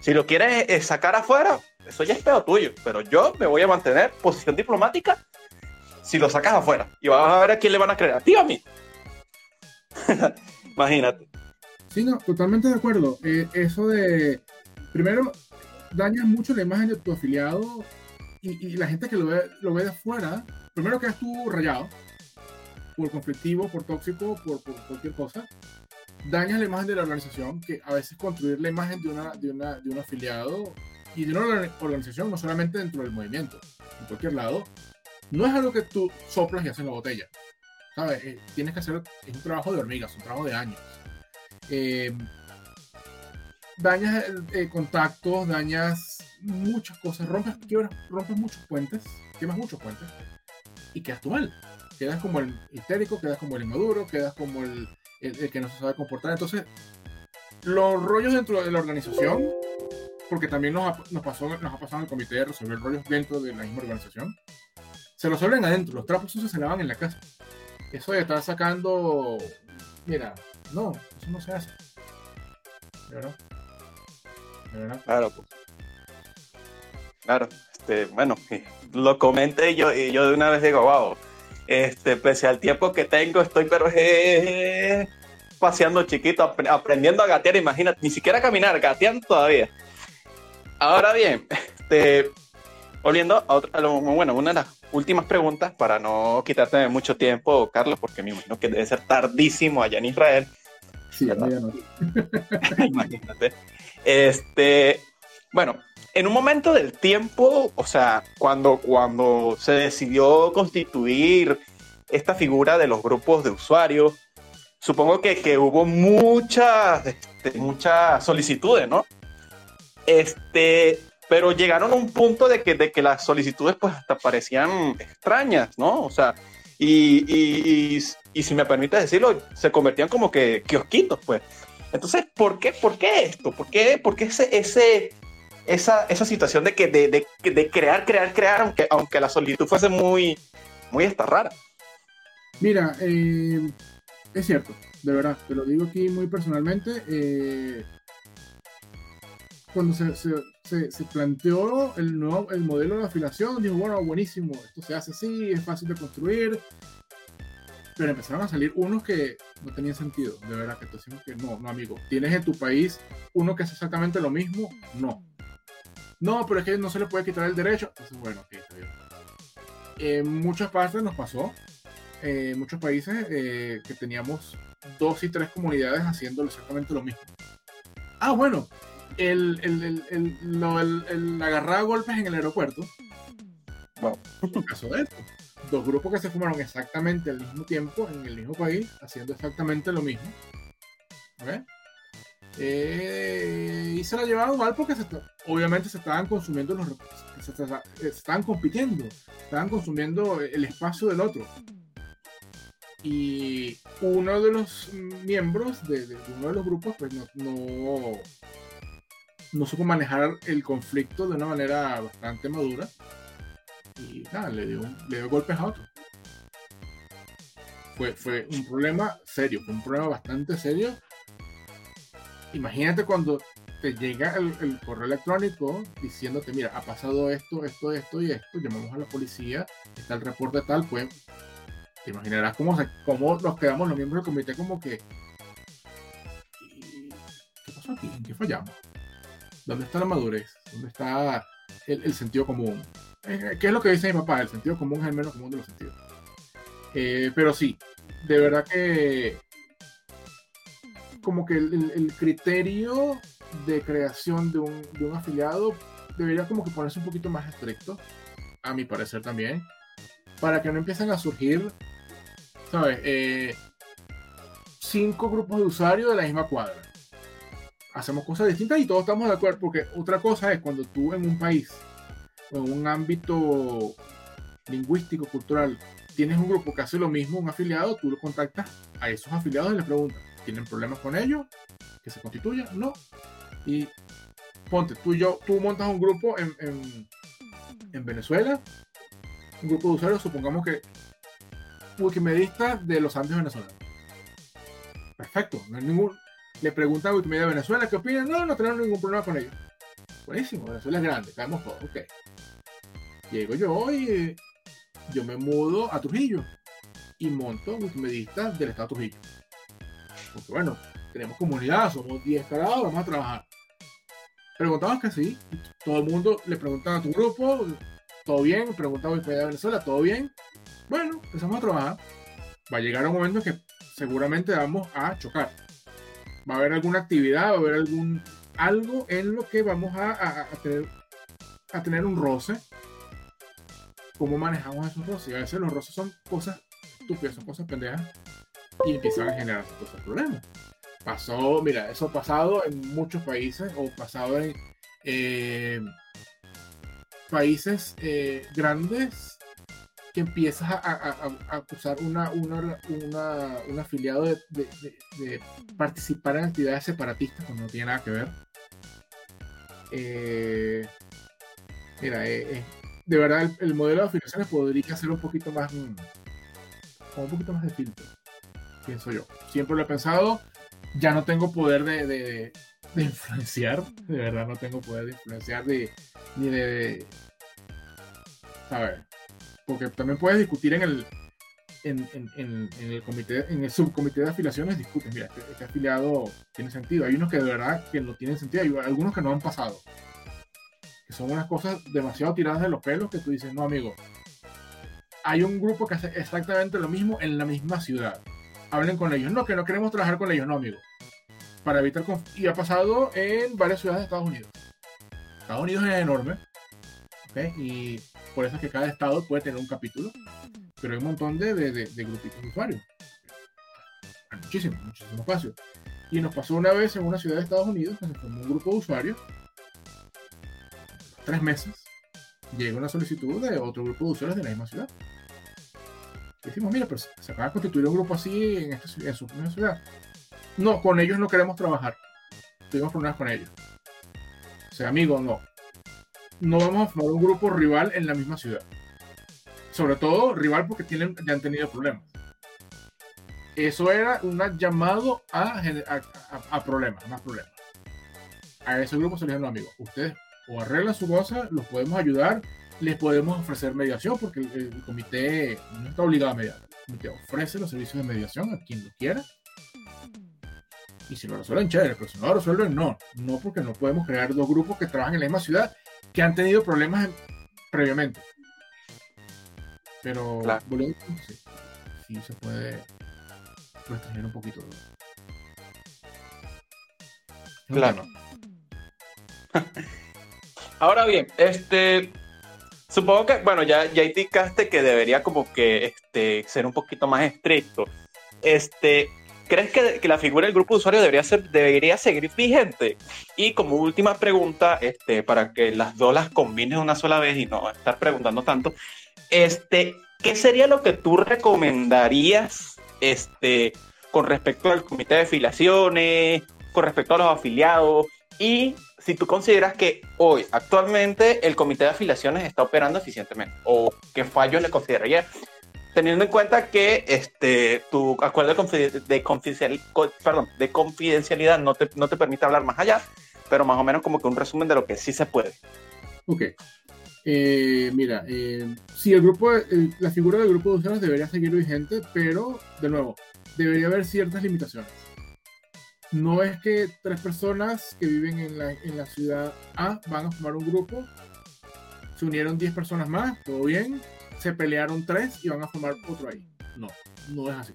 si lo quieres eh, sacar afuera, eso ya es peo tuyo. Pero yo me voy a mantener posición diplomática si lo sacas afuera. Y vas a ver a quién le van a creer. A ti a mí. Imagínate. Sí, no, totalmente de acuerdo. Eh, eso de, primero, dañas mucho la imagen de tu afiliado y, la gente que lo ve, lo ve de afuera, primero quedas tú rayado por conflictivo, por tóxico, por, cualquier cosa. Dañas la imagen de la organización, que a veces construir la imagen de, una, de, una, de un afiliado y de una organización, no solamente dentro del movimiento, en cualquier lado, no es algo que tú soplas y haces la botella. Eh, tienes que hacer, es un trabajo de hormigas, un trabajo de años. Eh, dañas eh, contactos, dañas muchas cosas, rompes, rompes muchos puentes, quemas muchos puentes y quedas tú mal. Quedas como el histérico, quedas como el inmaduro, quedas como el, el, que no se sabe comportar. Entonces, los rollos dentro de la organización, porque también nos nos, pasó, nos ha pasado en el comité de resolver rollos dentro de la misma organización, se resuelven adentro. Los trapos sucios se lavan en la casa. eso de estar sacando, mira, no, eso no se hace. ¿Verdad? ¿Verdad? Claro, pues. Claro, este, bueno, lo comenté yo, y yo de una vez digo, wow, este, pese al tiempo que tengo, estoy pero paseando chiquito, aprendiendo a gatear, imagínate, ni siquiera caminar, gateando todavía. Ahora bien, este, volviendo a, otra, bueno, una de las últimas preguntas para no quitarte mucho tiempo, Carlos, porque me imagino que debe ser tardísimo allá en Israel. Sí, no. Imagínate. Este, bueno, en un momento del tiempo, o sea, cuando, cuando se decidió constituir esta figura de los grupos de usuarios, supongo que, que hubo muchas, este, muchas solicitudes, ¿no? Este, pero llegaron a un punto de que, de que las solicitudes pues hasta parecían extrañas, ¿no? O sea, y, y, y, si me permite decirlo, se convertían como que kiosquitos, pues. Entonces, ¿por qué, por qué esto? ¿Por qué, por qué ese, ese, esa, esa situación de, que, de, de, de, crear, crear, crear, aunque, aunque la solicitud fuese muy, muy esta rara? Mira, eh, es cierto, de verdad, te lo digo aquí muy personalmente. Eh, cuando se, se, se, planteó el, nuevo, el modelo de afiliación, dijo, bueno, buenísimo, esto se hace así, es fácil de construir. Pero empezaron a salir unos que no tenían sentido, de verdad, que te decimos que no, no, amigo. ¿Tienes en tu país uno que hace exactamente lo mismo? No. No, pero es que no se le puede quitar el derecho. Entonces, bueno, ok, está bien. En muchas partes nos pasó, en muchos países, eh, que teníamos dos y tres comunidades haciendo exactamente lo mismo. Ah, bueno, el, el, el, el, agarrar golpes en el aeropuerto. En caso de esto. Dos grupos que se fumaron exactamente al mismo tiempo en el mismo país, haciendo exactamente lo mismo. Eh, y se la llevaron mal porque obviamente se estaban consumiendo los se, se, estaban compitiendo, estaban consumiendo el espacio del otro. Y uno de los miembros de, de uno de los grupos pues no, no, no supo manejar el conflicto de una manera bastante madura y nada, le dio, le dio golpes a otro. Fue, fue un problema serio, fue un problema bastante serio. Imagínate cuando te llega el, correo electrónico diciéndote, mira, ha pasado esto, esto, esto y esto, llamamos a la policía, está el reporte tal, pues te imaginarás cómo, cómo nos quedamos los miembros del comité como que... ¿Qué pasó aquí? ¿En qué fallamos? ¿Dónde está la madurez? ¿Dónde está el, sentido común? Eh, ¿Qué es lo que dice mi papá? El sentido común es el menos común de los sentidos. Eh, pero sí, de verdad que como que el, criterio de creación de un, de un, afiliado debería como que ponerse un poquito más estricto, a mi parecer también, para que no empiecen a surgir, ¿sabes? Eh, cinco grupos de usuarios de la misma cuadra hacemos cosas distintas y todos estamos de acuerdo, porque otra cosa es cuando tú en un país en un ámbito lingüístico, cultural, tienes un grupo que hace lo mismo, un afiliado, tú lo contactas a esos afiliados y les preguntas, ¿tienen problemas con ellos? ¿Que se constituyan? No. Y ponte, tú y yo, tú montas un grupo en, en, en Venezuela, un grupo de usuarios, supongamos que Wikimedistas de los Andes venezolanos. Perfecto, no hay ningún, le pregunta a Wikimedia Venezuela qué opinan. No, no tenemos ningún problema con ellos. Buenísimo, Venezuela es grande, caemos todos, ok. Llego yo y yo me mudo a Trujillo y monto Wikimedista del Estado de Trujillo. Porque bueno, tenemos comunidad, somos 10 carados, vamos a trabajar. Preguntamos que sí, todo el mundo le pregunta a tu grupo, todo bien, preguntaba a Venezuela, todo bien. Bueno, empezamos a trabajar. Va a llegar un momento en que seguramente vamos a chocar va a haber alguna actividad, va a haber algún algo en lo que vamos a, tener, a tener un roce. ¿Cómo manejamos esos roces? a veces los roces son cosas estúpidas, son cosas pendejas y empiezan a generar cosas problemas. Pasó, mira, eso ha pasado en muchos países o pasado en eh, países eh, grandes empiezas a, acusar una, una, un afiliado de, participar en actividades separatistas cuando no tiene nada que ver. Eh, mira, de verdad el, modelo de afiliaciones podría ser un poquito más, mm, un poquito más de filtro, pienso yo. Siempre lo he pensado, ya no tengo poder de, de, influenciar, de verdad no tengo poder de influenciar de, ni de... ¿Sabes? Porque también puedes discutir en el, en, en, el comité, en el subcomité de afiliaciones discuten, mira, este, este, afiliado tiene sentido. Hay unos que de verdad que no tienen sentido, hay algunos que no han pasado. Que son unas cosas demasiado tiradas de los pelos que tú dices, no, amigo. Hay un grupo que hace exactamente lo mismo en la misma ciudad. Hablen con ellos. No, que no queremos trabajar con ellos, no, amigo. Para evitar Y ha pasado en varias ciudades de Estados Unidos. Estados Unidos es enorme. Y por eso es que cada estado puede tener un capítulo pero hay un montón de, de, de, grupitos de usuarios. Hay muchísimo, muchísimo espacio. Y nos pasó una vez en una ciudad de Estados Unidos, que se formó un grupo de usuarios, tres meses, llega una solicitud de otro grupo de usuarios de la misma ciudad. Decimos, mira, pero se acaba de constituir un grupo así en, esta, en su misma ciudad. No, con ellos no queremos trabajar. Tuvimos problemas con ellos. O sea, amigos, no. No vamos a formar un grupo rival en la misma ciudad sobre todo rival porque tienen, ya han tenido problemas. Eso era un llamado a, a, problemas, más problemas. A ese grupo se les dijeron, amigos, ustedes o arreglan su cosa, los podemos ayudar, les podemos ofrecer mediación, porque el, comité no está obligado a mediar. El comité ofrece los servicios de mediación a quien lo quiera. Y si lo resuelven, chévere, pero si no lo resuelven, no. No, porque no podemos crear dos grupos que trabajan en la misma ciudad que han tenido problemas previamente. Pero claro. sí, sí, se puede restringir un poquito. Claro. Ahora bien, este supongo que, bueno, ya, ya indicaste que debería como que este, ser un poquito más estricto. Este, ¿Crees que, que, la figura del grupo de usuarios debería, ser, debería seguir vigente? Y como última pregunta, este, para que las dos las combines una sola vez y no estar preguntando tanto, este, ¿qué sería lo que tú recomendarías este, con respecto al comité de afiliaciones, con respecto a los afiliados? Y si tú consideras que hoy, actualmente, el comité de afiliaciones está operando eficientemente, o qué fallos le considerarías, teniendo en cuenta que este, tu acuerdo de, de, perdón, de confidencialidad no te, permite hablar más allá, pero más o menos como que un resumen de lo que sí se puede. Ok, eh, mira, eh, sí, el grupo, la figura del grupo de usuarios debería seguir vigente, pero de nuevo, debería haber ciertas limitaciones. No es que tres personas que viven en la, en la ciudad A van a formar un grupo, se unieron 10 personas más, todo bien, se pelearon tres y van a formar otro ahí. No, no es así.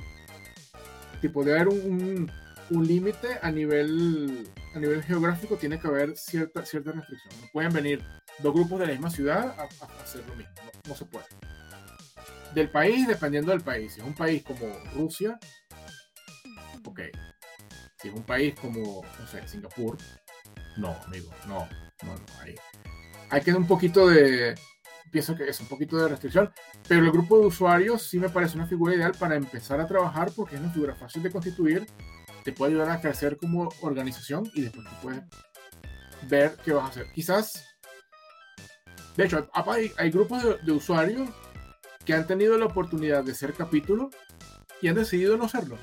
Tipo, debe haber un, un, límite a nivel, a nivel geográfico, tiene que haber cierta, cierta restricción. No pueden venir dos grupos de la misma ciudad a, hacer lo mismo. No, se puede. Del país, dependiendo del país. Si es un país como Rusia, ok. Si es un país como, no sé, Singapur, no, amigo, no, no, no. Hay, hay que un poquito de, pienso que es un poquito de restricción, pero el grupo de usuarios sí me parece una figura ideal para empezar a trabajar porque es una figura fácil de constituir, te puede ayudar a crecer como organización y después tú puedes ver qué vas a hacer. Quizás de hecho, hay, grupos de, usuarios que han tenido la oportunidad de ser capítulo y han decidido no serlo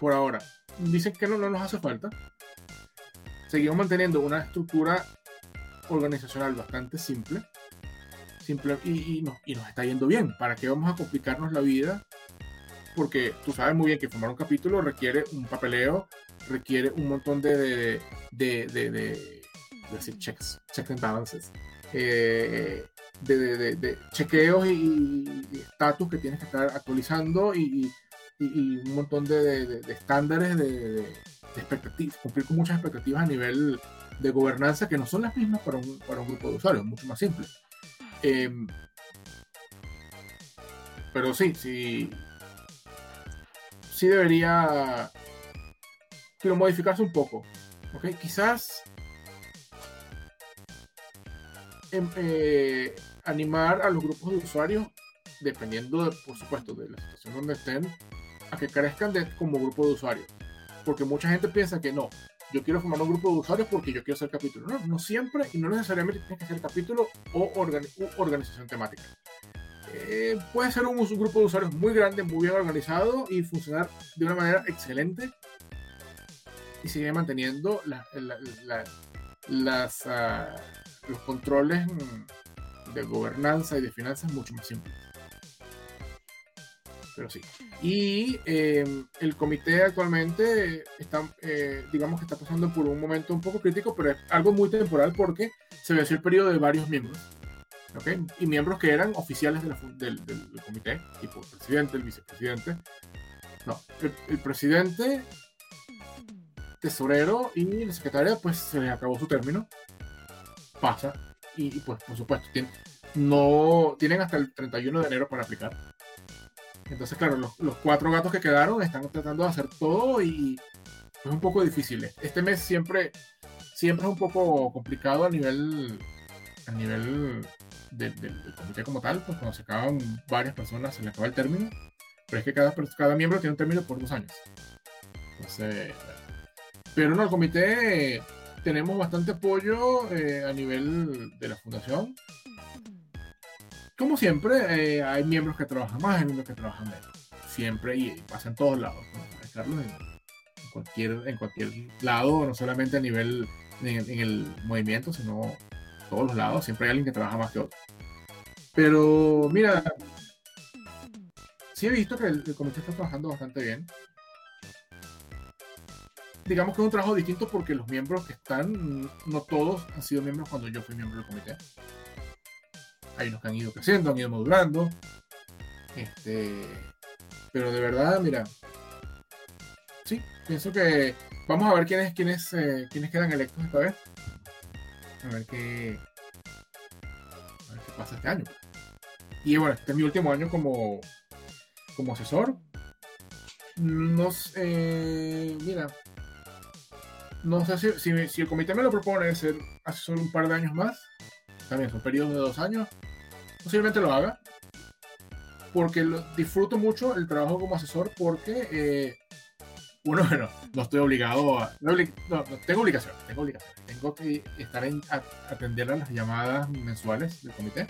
por ahora. Dicen que no, no nos hace falta. Seguimos manteniendo una estructura organizacional bastante simple, simple y, no, y nos está yendo bien. ¿Para qué vamos a complicarnos la vida? Porque tú sabes muy bien que formar un capítulo requiere un papeleo, requiere un montón de, de, de decir checks, checks and balances eh, de, chequeos y estatus que tienes que estar actualizando y, un montón de, estándares de, expectativas, cumplir con muchas expectativas a nivel de gobernanza que no son las mismas para un, para un grupo de usuarios, mucho más simple. Em, pero sí, sí, sí debería modificarse un poco. ¿okay? Quizás Em, eh, animar a los grupos de usuarios, dependiendo, por supuesto, de la situación donde estén, a que crezcan como grupo de usuarios. Porque mucha gente piensa que no, yo quiero formar un grupo de usuarios porque yo quiero ser capítulo. No, no siempre y no necesariamente tiene que ser capítulo o organización temática. eh, puede ser un, grupo de usuarios muy grande, muy bien organizado y funcionar de una manera excelente y sigue manteniendo las, ah, los controles de gobernanza y de finanzas mucho más simples. Pero sí. Y em, el comité actualmente está, eh, digamos que está pasando por un momento un poco crítico, pero es algo muy temporal porque se venció el periodo de varios miembros. ¿okay? Y miembros que eran oficiales del, comité, tipo el presidente, el vicepresidente. No, el, presidente, tesorero y la secretaria, pues se les acabó su término. Pasa. Y, pues, por supuesto, no, tienen hasta el 31 de enero para aplicar. Entonces, claro, los, cuatro gatos que quedaron están tratando de hacer todo y es un poco difícil. Este mes siempre, siempre es un poco complicado a nivel, a nivel del, comité como tal, pues cuando se acaban varias personas se le acaba el término, pero es que cada, cada miembro tiene un término por dos años. Entonces, pero no, el comité tenemos bastante apoyo eh, a nivel de la fundación. Como siempre, eh, hay miembros que trabajan más, hay miembros que trabajan menos. Siempre y, pasa en todos lados. Carlos, en, cualquier, en cualquier lado, no solamente a nivel en, el movimiento, sino todos los lados. Siempre hay alguien que trabaja más que otro. Pero mira, sí he visto que el, comité está trabajando bastante bien. Digamos que es un trabajo distinto porque los miembros que están, no todos han sido miembros cuando yo fui miembro del comité. Hay unos que han ido creciendo, han ido madurando. Este, pero de verdad, mira, sí, pienso que vamos a ver quiénes, quiénes, eh, quiénes quedan electos esta vez. A ver qué, a ver qué pasa este año. Y bueno, este es mi último año como, como asesor. No sé, mira, no sé si, si, el comité me lo propone ser asesor un par de años más, también son periodos de dos años, posiblemente lo haga, porque disfruto mucho el trabajo como asesor porque, eh, uno, bueno, no estoy obligado a, no, tengo obligación, tengo obligación, tengo que estar en atender a las llamadas mensuales del comité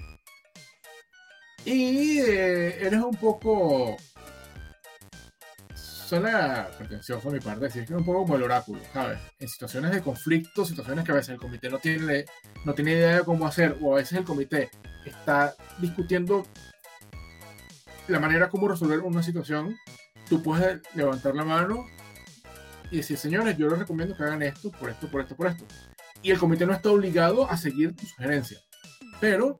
y eh, eres un poco. Suena pretencioso mi parte decir que es un poco como el oráculo, ¿sabes? En situaciones de conflicto, situaciones que a veces el comité no tiene, no tiene idea de cómo hacer, o a veces el comité está discutiendo la manera como resolver una situación, tú puedes levantar la mano y decir, señores, yo les recomiendo que hagan esto, por esto, por esto, por esto. Y el comité no está obligado a seguir tu sugerencia. Pero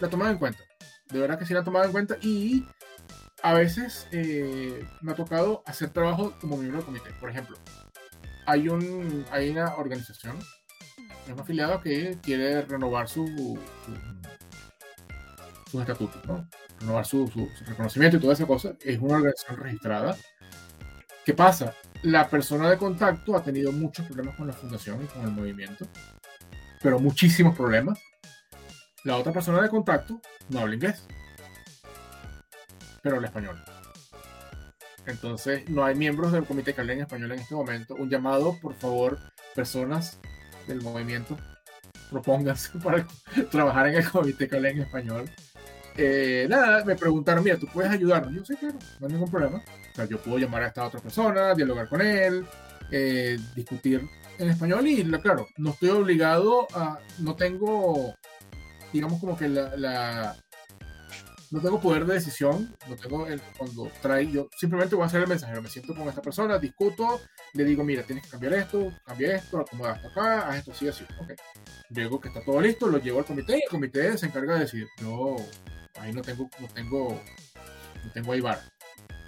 la tomado en cuenta. De verdad que sí la he tomado en cuenta y a veces eh, me ha tocado hacer trabajo como miembro del comité. Por ejemplo, hay, un, hay una organización, un afiliado que quiere renovar su, su, sus estatutos, ¿no? renovar su, su, reconocimiento y toda esa cosa. Es una organización registrada. ¿Qué pasa? La persona de contacto ha tenido muchos problemas con la fundación y con el movimiento, pero muchísimos problemas la otra persona de contacto no habla inglés, pero habla español. Entonces, no hay miembros del comité que hablen español en este momento. Un llamado, por favor, personas del movimiento, propónganse para trabajar en el comité que hablen español. Eh, nada, me preguntaron, mira, ¿tú puedes ayudarnos? Yo sé, claro, no hay ningún problema. O sea, yo puedo llamar a esta otra persona, dialogar con él, eh, discutir en español y, claro, no estoy obligado a, no tengo digamos como que la, no tengo poder de decisión, no tengo el, cuando trae, yo simplemente voy a hacer el mensajero, me siento con esta persona, discuto, le digo, mira, tienes que cambiar esto, cambia esto, acomoda hasta acá, haz esto así, así, ok. Luego que está todo listo, lo llevo al comité y el comité se encarga de decir, yo ahí no tengo, no tengo, no tengo ahí bar.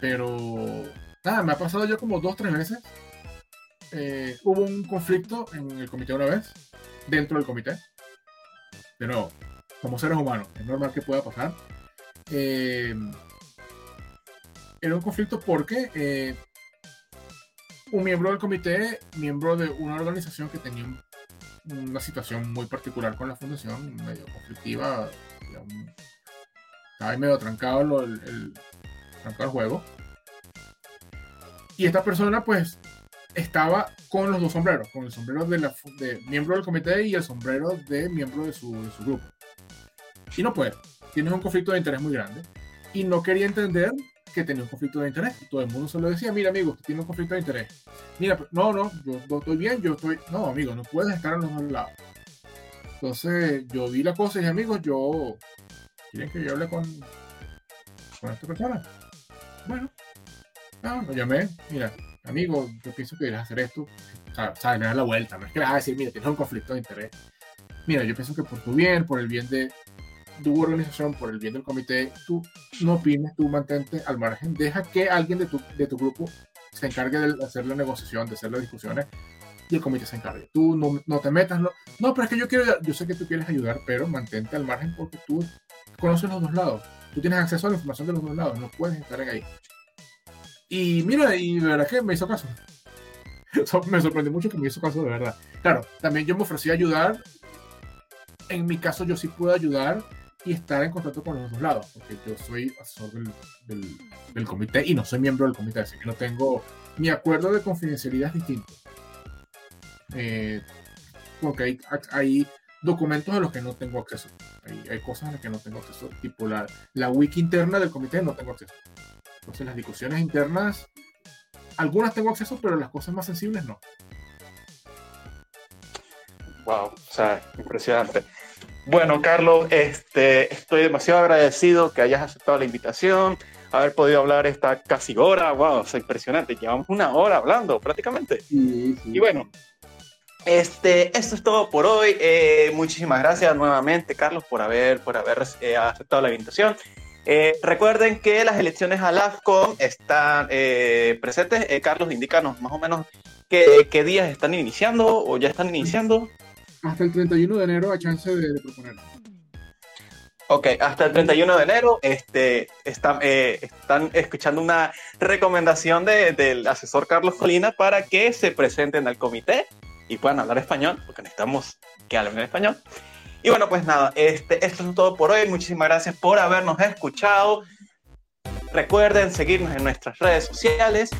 Pero nada, me ha pasado ya como dos, tres veces. Eh, hubo un conflicto en el comité una vez, dentro del comité. De nuevo, como seres humanos, es normal que pueda pasar. Eh, era un conflicto porque eh, un miembro del comité, miembro de una organización que tenía una situación muy particular con la fundación, medio conflictiva, estaba medio trancado el, trancado el juego. Y esta persona, pues, estaba con los dos sombreros, con el sombrero de, la, miembro del comité y el sombrero de miembro de su, de su grupo y no puede. Tienes un conflicto de interés muy grande. Y no quería entender que tenía un conflicto de interés. Todo el mundo solo decía, mira, amigo, tú tienes un conflicto de interés. Mira, no, no, yo, estoy bien, yo estoy... No, amigo, no puedes estar en los dos lados. Entonces, yo vi la cosa y amigos, yo... ¿Quieren que yo hable con, con esta persona? Bueno, no, lo llamé. Mira, amigo, yo pienso que deberías hacer esto. O sea, le das la vuelta. No es que le vas a decir, mira, tienes un conflicto de interés. Mira, yo pienso que por tu bien, por el bien de, tu organización, por el bien del comité, tú no opines, tú mantente al margen, deja que alguien de tu, de tu grupo se encargue de hacer la negociación, de hacer las discusiones y el comité se encargue. Tú no, no te metas, no, no, pero es que yo quiero, yo sé que tú quieres ayudar, pero mantente al margen porque tú conoces los dos lados, tú tienes acceso a la información de los dos lados, no puedes estar ahí. Y mira, y de verdad que me hizo caso. me sorprendió mucho que me hizo caso de verdad. Claro, también yo me ofrecí a ayudar. En mi caso, yo sí puedo ayudar y estar en contacto con los dos lados, porque yo soy asesor del, del, comité y no soy miembro del comité, así que no tengo mi acuerdo de confidencialidad distinto. Eh, porque hay, hay, documentos a los que no tengo acceso. Hay, hay, cosas a las que no tengo acceso, tipo la, la wiki interna del comité no tengo acceso. Entonces las discusiones internas, algunas tengo acceso, pero las cosas más sensibles no. Wow, o sea, impresionante. Bueno, Carlos, este, estoy demasiado agradecido que hayas aceptado la invitación, haber podido hablar esta casi hora. Wow, es impresionante. Llevamos una hora hablando prácticamente. Y bueno, este, esto es todo por hoy. Eh, muchísimas gracias nuevamente, Carlos, por haber, por haber eh, aceptado la invitación. Eh, recuerden que las elecciones al AFCON están presentes. Carlos, indícanos más o menos qué, qué días están iniciando o ya están iniciando hasta el 31 de enero a chance de, proponer. Ok, hasta el 31 de enero este, eh, están escuchando una recomendación del asesor Carlos Colina para que se presenten al comité y puedan hablar español, porque necesitamos que hablen en español. Y bueno, pues nada, este, esto es todo por hoy. Muchísimas gracias por habernos escuchado. Recuerden seguirnos en nuestras redes sociales,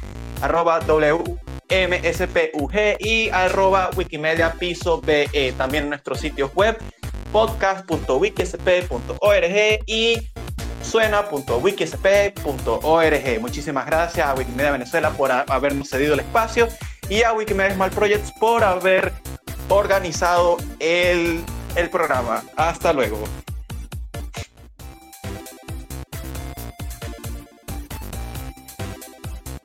arroba W MSPUG y arroba Wikimedia Piso BE. También nuestros sitios web podcast.wikisp.org y suena.wikisp.org. Muchísimas gracias a Wikimedia Venezuela por habernos cedido el espacio y a Wikimedia Small Projects por haber organizado el, el programa. Hasta luego.